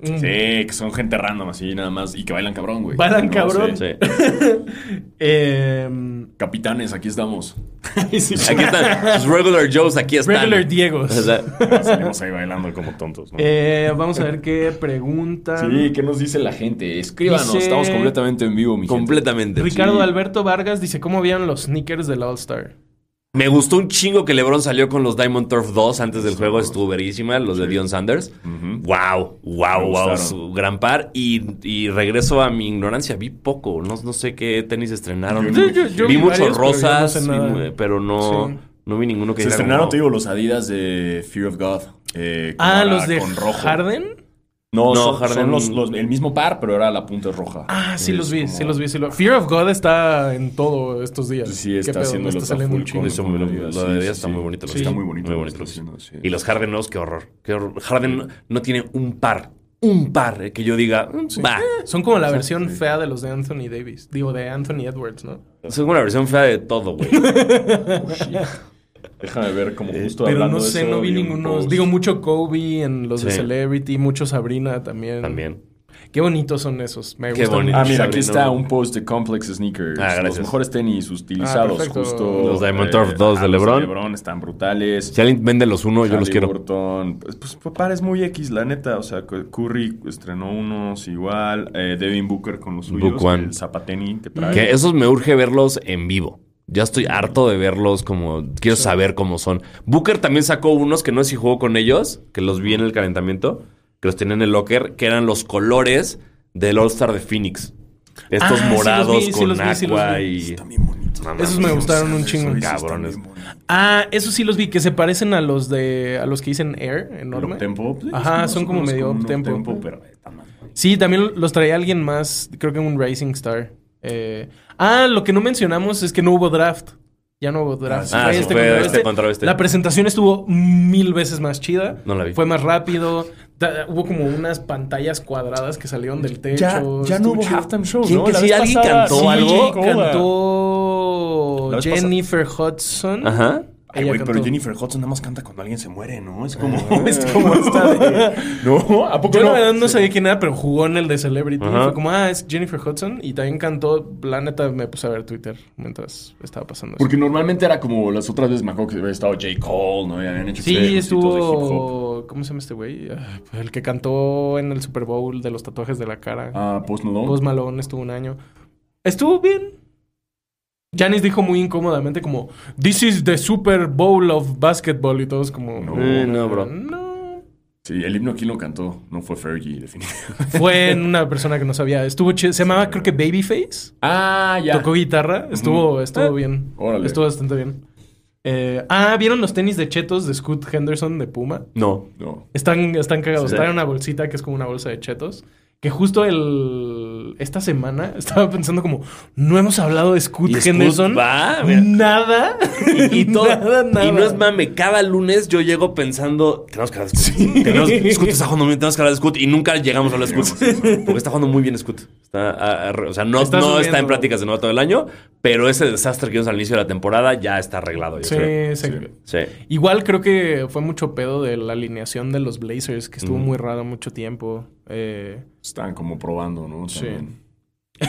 Mm. Sí, que son gente random así nada más. Y que bailan cabrón, güey. Bailan No, cabrón. sí. Sí. (laughs) Em, Capitanes, aquí estamos. (laughs) Aquí están. (laughs) Sus regular Joes aquí están. regular Diegos. O sea, Salimos ahí bailando como tontos, ¿no? Eh, vamos a ver qué preguntan. Sí, ¿qué nos dice la gente? Escríbanos, Dice- estamos completamente en vivo, mi gente. completamente. Ricardo Sí. Alberto Vargas dice, ¿cómo vieron los sneakers del All-Star? Me gustó un chingo que LeBron salió con los Diamond Turf 2 antes del juego. Estuvo verísima. Los de Dion Sanders. Wow, wow, Me wow. gustaron. Su gran par. Y, y regreso a mi ignorancia. Vi poco. No, no sé qué tenis estrenaron. Yo- yo- yo vi vi muchos varios, pero no rosas, sé vi pero no, Sí. no vi ninguno que Se estrenaron, como, te digo, los Adidas de Fear of God. eh, Ah, los de con rojo. Harden. No, No, son, Harden- son los, los- el mismo par, pero ahora la punta es roja. Ah, sí los vi, como- sí los vi, sí los Fear of God está en todo estos días. Sí, ¿Qué está haciendo Me lo está saliendo un full chingo. con- Eso, con lo, Adidas, lo sí, de sí, Adidas está sí. muy bonito. los Sí. Está muy bonito. Muy lo bonito. está haciendo, sí. Y los Harden nuevos, qué horror. Qué horror. Harden no tiene un par. Un par eh, que yo diga, mm, va. Son como la versión fea de los de Anthony Davis. Digo, de Anthony Edwards, ¿no? Es una versión fea de todo, güey. (laughs) Déjame ver como justo Pero hablando no de sé, eso, no vi un ninguno. Digo, mucho Kobe en los de. Celebrity, mucho Sabrina también. También. Qué bonitos son esos. Me Qué gustan bonito. Ah, mucho. mira, aquí está un post de Complex Sneakers. Ah, gracias. Los mejores tenis utilizados. Ah, justo. Los Diamond Turf 2 de ah, los LeBron. LeBron están brutales. Si alguien vende los uno, yo los quiero. Burton. Pues, pues papá, es muy X, la neta. O sea, Curry estrenó unos igual. Eh, Devin Booker con los suyos. Book One. El zapateni que trae. Que esos me urge verlos en vivo. Ya estoy harto de verlos como... Quiero saber cómo son. Booker también sacó unos que no sé si jugó con ellos, que los vi en el calentamiento, que los tenía en el locker, que eran los colores del All-Star de Phoenix. Estos Ah, sí morados vi, con vi, sí agua y... Están bien bonitos. Esos me gustaron un chingo. Cabrones. Ah, esos sí los vi, que se parecen a los de a los que dicen Air, enorme. Tempo. pues, Ajá, son como medio con un up-tempo. pero bonitos. Sí, también los traía alguien más, creo que un Racing Star. Eh, ah, lo que no mencionamos es que no hubo draft. Ya no hubo draft. Ah, sí, fue este contra este. La presentación estuvo mil veces más chida. No la vi. Fue más rápido. Da- hubo como unas pantallas cuadradas que salieron del techo. Ya, ya no hubo halftime show, ¿Quién ¿no? que La sí? ¿Alguien pasada- cantó Sí, algo? Cantó Jennifer Hudson. Ajá. Ay, güey, pero. Jennifer Hudson nada más canta cuando alguien se muere, ¿no? Es como, es como esta de... (laughs) ¿No? ¿A poco Yo la no? verdad no sabía quién era, pero jugó en el de Celebrity. Ajá. Fue como, ah, es Jennifer Hudson. Y también cantó, la neta me puse a ver Twitter mientras estaba pasando eso. Porque normalmente era como las otras veces, me acuerdo que había estado J. Cole, ¿no? Y habían hecho Sí, estuvo. ¿Cómo se llama este güey? Ah, El que cantó en el Super Bowl de los tatuajes de la cara. Ah, Post Malone. Post Malone estuvo un año. Estuvo bien. Janis dijo muy incómodamente como This is the Super Bowl of basketball y todos como No. Eh, no, bro. No. Sí, el himno aquí lo cantó. No fue Fergie, definitivamente. (laughs) Fue en una persona que no sabía. Estuvo chido. Se llamaba, creo que Babyface. Ah, ya. Tocó guitarra. Estuvo, estuvo Eh, bien. órale. Estuvo bastante bien. Eh, ah, ¿vieron los tenis de chetos de Scoot Henderson de Puma? No. No. Están, están cagados. Sí. Están en una bolsita que es como una bolsa de chetos. Que justo el... Esta semana (laughs) estaba pensando como... No hemos hablado de Scoot Y Scoot Henderson. va. Nada. Y, y todo. (laughs) Nada, nada. Y no es mame, cada lunes yo llego pensando, tenemos que hablar de Scoot. Tenemos, Scoot está jugando bien, tenemos que hablar de Scoot. Y nunca llegamos a hablar de Scoot. (laughs) Porque está jugando muy bien Scoot. Está, a- a- o sea, no, Está no está en pláticas de nuevo todo el año, pero ese desastre que vimos al inicio de la temporada ya está arreglado, yo Sí, creo. sí. Sí. Igual creo que fue mucho pedo de la alineación de los Blazers, que estuvo muy raro mucho tiempo. Eh, Están como probando, ¿no? Sí.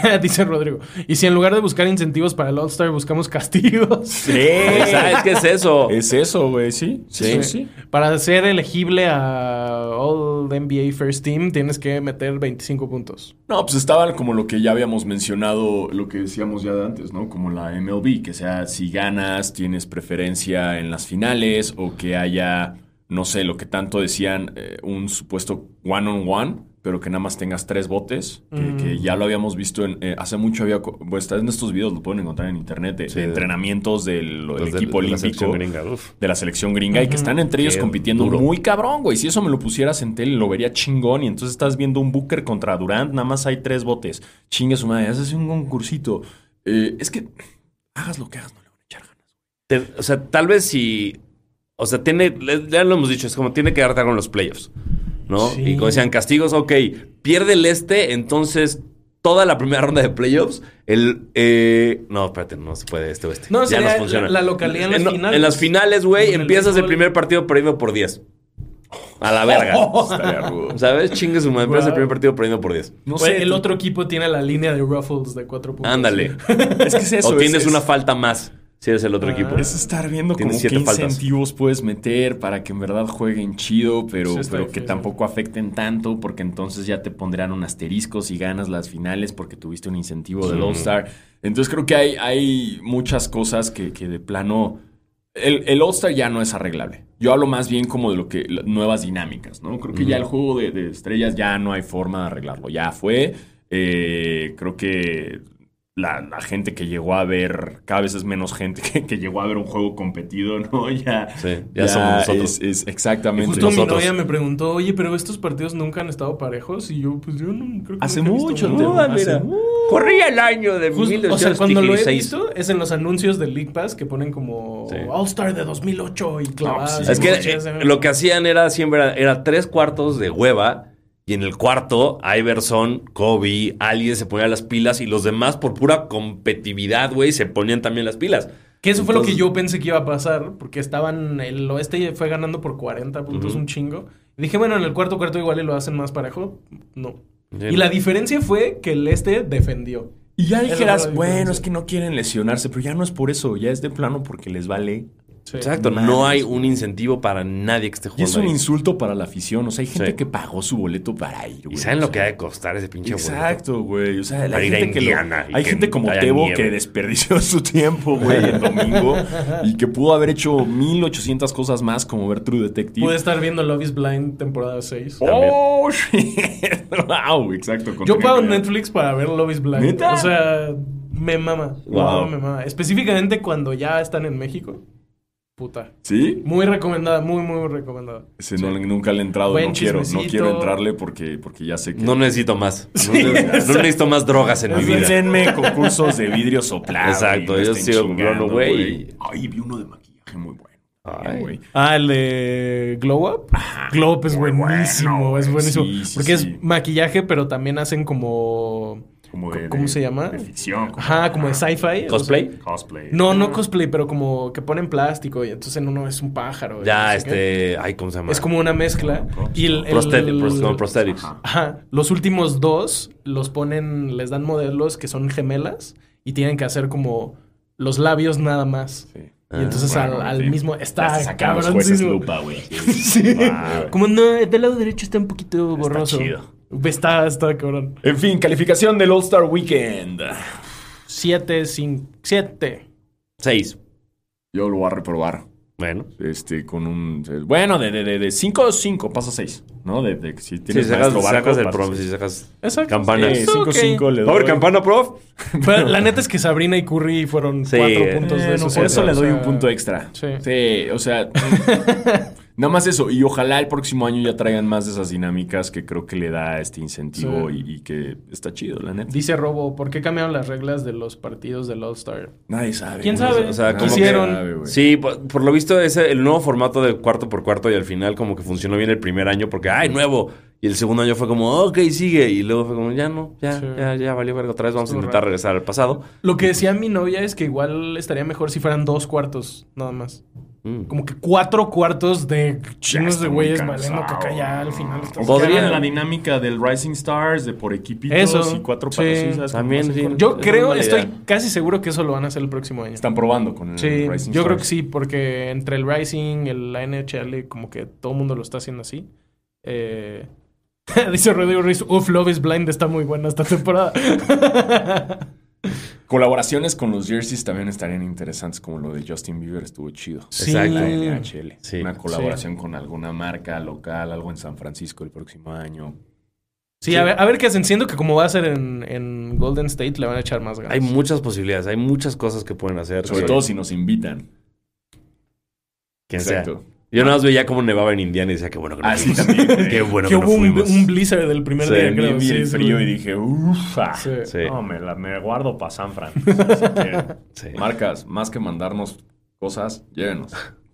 (laughs) Dice Rodrigo. Y si en lugar de buscar incentivos para el All-Star buscamos castigos. Sí. (laughs) ¿Sabes qué es eso? Es eso, güey, sí. Sí. sí. Para ser elegible a All NBA First Team tienes que meter 25 puntos. No, pues estaba como lo que ya habíamos mencionado, lo que decíamos ya de antes, ¿no? Como la MLB, que sea si ganas, tienes preferencia en las finales o que haya, no sé, lo que tanto decían, eh, un supuesto one-on-one, pero que nada más tengas tres botes, que, Mm. que ya lo habíamos visto en, eh, hace mucho había, pues en estos videos, lo pueden encontrar en internet, de, Sí, de de- entrenamientos del, del Los de- equipo de la olímpico selección gringa, de la selección gringa y que están entre ellos Qué compitiendo duro. muy cabrón, güey. Si eso me lo pusieras en tele, lo vería chingón. Y entonces estás viendo un Booker contra Durant, nada más hay tres botes. Chingue su madre, haces un concursito. Eh, es que hagas lo que hagas, no le van a echar ganas. Te- o sea, tal vez si. O sea, tiene. Ya lo hemos dicho, es como tiene que darte con los playoffs. ¿No? Sí. Y como decían, castigos, ok. Pierde el este, entonces toda la primera ronda de playoffs, el. eh, no, espérate, no se puede este oeste. No, ya no funciona. la- la localidad en las no- finales. En las finales, güey, el empiezas el primer partido perdiendo por 10. A la verga. (laughs) Rudo. ¿Sabes? Chingue su madre. Empiezas el Wow. primer partido perdiendo por 10. No Pues, el otro equipo tiene la línea de Ruffles de 4 puntos. Ándale. (laughs) Es que es eso. o tienes es- una es- falta más si eres el otro Ah. equipo. Es estar viendo Tienes como siete qué faltas. incentivos puedes meter para que en verdad jueguen chido, pero, Sí, pero que tampoco afecten tanto, porque entonces ya te pondrán un asterisco si ganas las finales porque tuviste un incentivo del. All-Star. Entonces creo que hay, hay muchas cosas que, que de plano... El, el All-Star ya no es arreglable. Yo hablo más bien como de lo que nuevas dinámicas, ¿no? Creo que ya el juego de, de estrellas ya no hay forma de arreglarlo. Ya fue. Eh, creo que la, la gente que llegó a ver, cada vez es menos gente que, que llegó a ver un juego competido, ¿no? (laughs) Ya, Sí, ya somos nosotros. Es, es exactamente. Justo mi nosotros. novia me preguntó, oye, pero estos partidos nunca han estado parejos. Y yo, pues yo no creo que Hace mucho tiempo. Ah, Hace Corría el año de Justo- o sea, cuando lo he 1916. visto es en los anuncios del League Pass que ponen como Sí. All Star de 2008 y clavadas. pues sí. Es que eh, lo que hacían era siempre era, era tres cuartos de hueva y en el cuarto Iverson, Kobe, alguien se ponía las pilas y los demás por pura competitividad, güey, se ponían también las pilas. Que eso fue lo que yo pensé que iba a pasar, porque estaban, el oeste fue ganando por 40 puntos, un chingo. Y dije, bueno, en el cuarto cuarto igual y lo hacen más parejo. No. Y la diferencia fue que el este defendió. Y ya dijeras, bueno, es que no quieren lesionarse, pero ya no es por eso, ya es de plano porque les vale. Sí. Exacto, no hay un incentivo para nadie que esté Y jugando. es un ahí. insulto para la afición. O sea, hay gente Sí. que pagó su boleto para ir, güey. ¿Y saben O lo sea, que ha de costar ese pinche boleto? Exacto, güey. O sea, Para hay ir a gente, que lo- y hay que gente como Tebo nieve. que desperdició (laughs) su tiempo, güey, el domingo y que pudo haber hecho 1800 cosas más como ver True Detective. Pude estar viendo Love is Blind temporada 6. ¡Oh, shit! (laughs) ¡Wow! Exacto. Yo pago. Netflix para ver Love is Blind. ¿Neta? O sea, me mama. Me Wow. mama, me mama. Específicamente cuando ya están en México. Puta. ¿Sí? Muy recomendada, muy, muy recomendada. Ese no, nunca le he entrado. Buen no quiero, no quiero entrarle porque, porque ya sé que... No necesito más. No, no necesito más drogas en mi vida. Denme concursos de vidrio soplado. Exacto, yo sigo comprando, güey. Ay, vi uno de maquillaje muy bueno. Ay. güey. Ah, el de Glow Up. Glow Up es Muy buenísimo, bueno, es buenísimo. Sí, sí, porque sí. es maquillaje, pero también hacen como... Como de, ¿Cómo de- se llama? De ficción. como- Ajá, como de sci-fi. ¿Cosplay? Cosplay. No, no cosplay, pero como que ponen plástico y entonces en uno es un pájaro. y Ya, qué. este. Ay, ¿cómo se llama? Es como una mezcla. Y el, el- no, prosthetics. Ajá. Ajá. Los últimos dos los ponen, les dan modelos que son gemelas y tienen que hacer como los labios nada más. Sí. Y entonces Bueno, al, al sí. mismo está lupa, güey. (laughs) Sí. Wow. Como no, del lado derecho está un poquito borroso. chido. Está, está cabrón. En fin, calificación del All-Star Weekend. Siete, cinco, siete. Seis. Yo lo voy a reprobar. Bueno. Este, con un. Bueno, de 5 de, de 5 5 pasa 6. ¿No? De, de si Si tienes sacas, maestro barco, sacas el prof, si sacas Exacto. campana. Sí, 5 Ok. 5 le doy. Pobre campana, prof. Pero la neta es que Sabrina y Curry fueron Sí, cuatro eh, puntos de esos. por eso o le doy sea, un punto extra. Sí. Sí, o sea. (laughs) nada más eso. Y ojalá el próximo año ya traigan más de esas dinámicas que creo que le da este incentivo Sí. y, y que está chido, la neta. Dice Robo, ¿por qué cambiaron las reglas de los partidos del All-Star? Nadie sabe. ¿Quién sabe? O sea. Sí, por, por lo visto ese el nuevo formato de cuarto por cuarto y al final como que funcionó bien el primer año porque ¡ay, nuevo! Y el segundo año fue como, ok, sigue. Y luego fue como, ya no, ya, Sí. ya, ya valió verga otra vez. Vamos a intentar raro. regresar al pasado. Lo que decía mi novia es que igual estaría mejor si fueran dos cuartos, nada más. Mm. Como que cuatro cuartos de chinos de güeyes valiendo caca ya al final. Podrían- la dinámica del Rising Stars, de por equipitos Eso, y cuatro sí. patas. ¿sí? ¿Sabes cómo También, sí. Yo Es creo, estoy idea. casi seguro que eso lo van a hacer el próximo año. Están probando con el Sí, Rising yo creo Stars. que sí, porque entre el Rising, el, la NHL, como que todo el mundo lo está haciendo así. Eh, (laughs) dice Rodrigo Ruiz, uff, Love is Blind está muy buena esta temporada. (laughs) Colaboraciones con los jerseys también estarían interesantes, como lo de Justin Bieber estuvo chido. Sí. Exacto. La NHL. Sí. Una colaboración con alguna marca local, algo en San Francisco el próximo año. Sí, A, ver, a ver qué hacen. Siento que como va a ser en, en Golden State, le van a echar más ganas. Hay muchas posibilidades, hay muchas cosas que pueden hacer. Sobre Sí. todo si nos invitan. quien sea. Yo nada más veía cómo nevaba en Indiana y decía, qué bueno que no Ah, sí. Qué bueno que que no hubo un, fuimos. un blizzard del primer Sí, día, Vi, creo. vi el sí. frío y dije, ufa. Sí. Sí. No, me, la, me guardo para San Fran. (laughs) si. Marcas, más que mandarnos cosas, llévenos.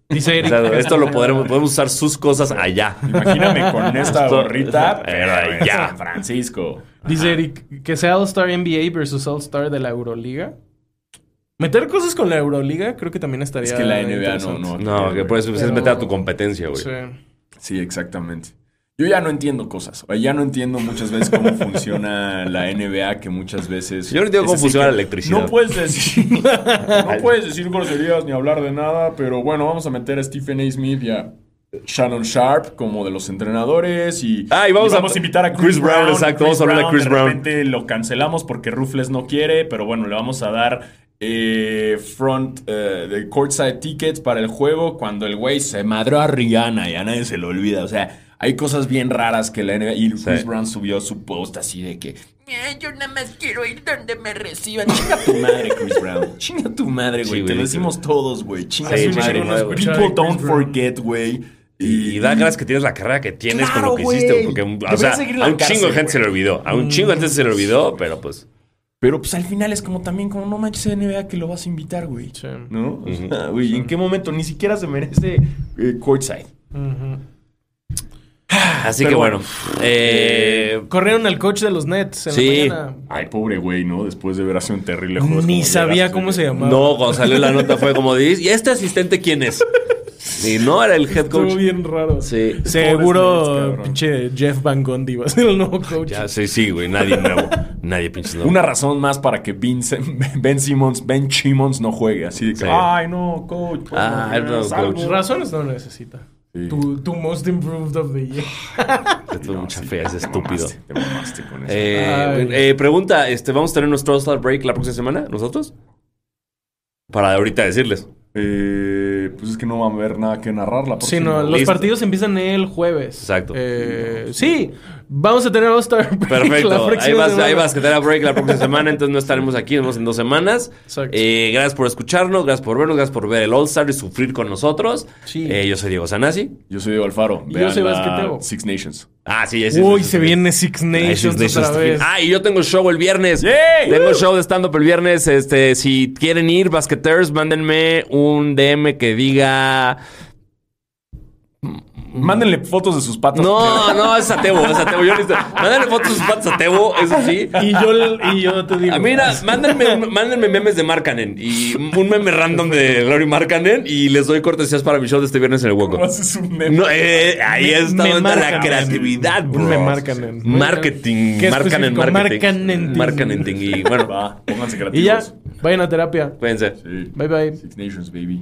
Dice O Eric. sea, esto lo podremos, (laughs) podemos usar sus cosas allá. Imagíname con (laughs) esta gorrita, Pero ya. San Francisco. Dice Eric que sea All-Star NBA versus All-Star de la Euroliga. Meter cosas con la Euroliga creo que también estaría. Es que la NBA no, no. No, que puedes es Pero- meter a tu competencia, güey. Sí. Sí, exactamente. Yo ya no entiendo cosas. Ya no entiendo muchas veces cómo (laughs) funciona la NBA, que muchas veces. Yo no entiendo cómo funciona la electricidad. No puedes decir. (laughs) no puedes decir groserías ni hablar de nada, pero bueno, vamos a meter a Stephen A. Smith y a Shannon Sharp como de los entrenadores y, Ah, y vamos a- invitar a Chris, Chris Brown, Brown. exacto, vamos a hablar de Chris de Brown. repente lo cancelamos porque Rufles no quiere, pero bueno, le vamos a dar eh, front eh, de courtside tickets para el juego cuando el güey se madró a Rihanna y a nadie se lo olvida. O sea, hay cosas bien raras que la NBA y Chris Sí. Brown subió su post así de que "Eh, yo nada más quiero ir donde me reciban. Chinga tu madre, Chris Brown. (laughs) Chinga tu madre, güey. Sí, Te lo decimos todos, güey. Chinga Sí, tu madre. tu madre, güey. People don't forget, güey. Y, y da gracias que tienes la carrera que tienes Claro, con lo que güey. hiciste. Porque, o sea, a un chingo de gente se le olvidó. A un chingo de gente se le olvidó, pero pues. Pero pues al final es como también como no manches NBA que lo vas a invitar, güey. Sí. ¿No? O sea, güey, ¿en qué momento ni siquiera se merece eh, courtside? Así Pero que bueno. Eh, Corrieron al coach de los Nets en Sí. la mañana. Ay, pobre güey, ¿no? Después de ver hace un terrible juego. Ni sabía cómo se llamaba. no, cuando salió la nota fue como dices, ¿y este asistente quién es? (laughs) Y no era el head Estuvo coach. bien raro. Sí. Seguro pinche Jeff Van Gundy va a ser el nuevo coach. Ya, sí, sí, güey. Nadie nuevo. Nadie pinches nuevo. Una razón más para que Vince- (laughs) Ben Simmons, Ben Simmons no juegue. Así de que, Sí. ay, no, coach. pues, Ah, no, no, salvo". coach. Razones no necesita. Sí. Tu, tu most improved of the year. (laughs) Esto es mucha sí, fe, es te estúpido. mamaste, Te mamaste con eso. Eh, eh, pregunta, este, ¿vamos a tener nuestro All-Star Break la próxima semana? ¿Nosotros? Para ahorita decirles. Eh, pues es que no va a haber nada que narrar la Sí, no, los Listo. partidos empiezan el jueves. Exacto. Eh, sí, vamos a tener All-Star Break la Perfecto. Ahí próxima vas, semana. ahí vas tener break la próxima semana, entonces no estaremos aquí, nos vemos en dos semanas. Exacto. Eh, gracias por escucharnos, gracias por vernos, gracias por ver el All-Star y sufrir con nosotros. Sí. Eh, yo soy Diego Sanasi. Yo soy Diego Alfaro. Yo Vean soy la. Six Nations. Ah, sí, ese Uy, ese- se viene Six Nations Six Nations otra vez. Ah, y yo tengo show el viernes. Tengo show de stand-up el viernes. Este, si quieren ir, basqueters, mándenme un DM que diga. Mándenle fotos de sus patas. No, no, es a Tebo, es a Tebo. Yo necesito- Mándenle fotos de sus patas a Tebo, eso sí. Y yo, y yo te digo. Ah, mira, mándenme, mándenme memes de Markanen y un meme random de Lori Markanen y les doy cortesías para mi show de este viernes en el ¿Cómo hueco. haces un meme? No, eh, ahí está me la creatividad, bro. Me Markanen. Marketing, Qué Markanen, específico, marketing. Markanen. Markanen. Y bueno, Va, pónganse Y creativos. ya, vayan a terapia. cuídense. Sí. Bye bye. Six Nations, baby.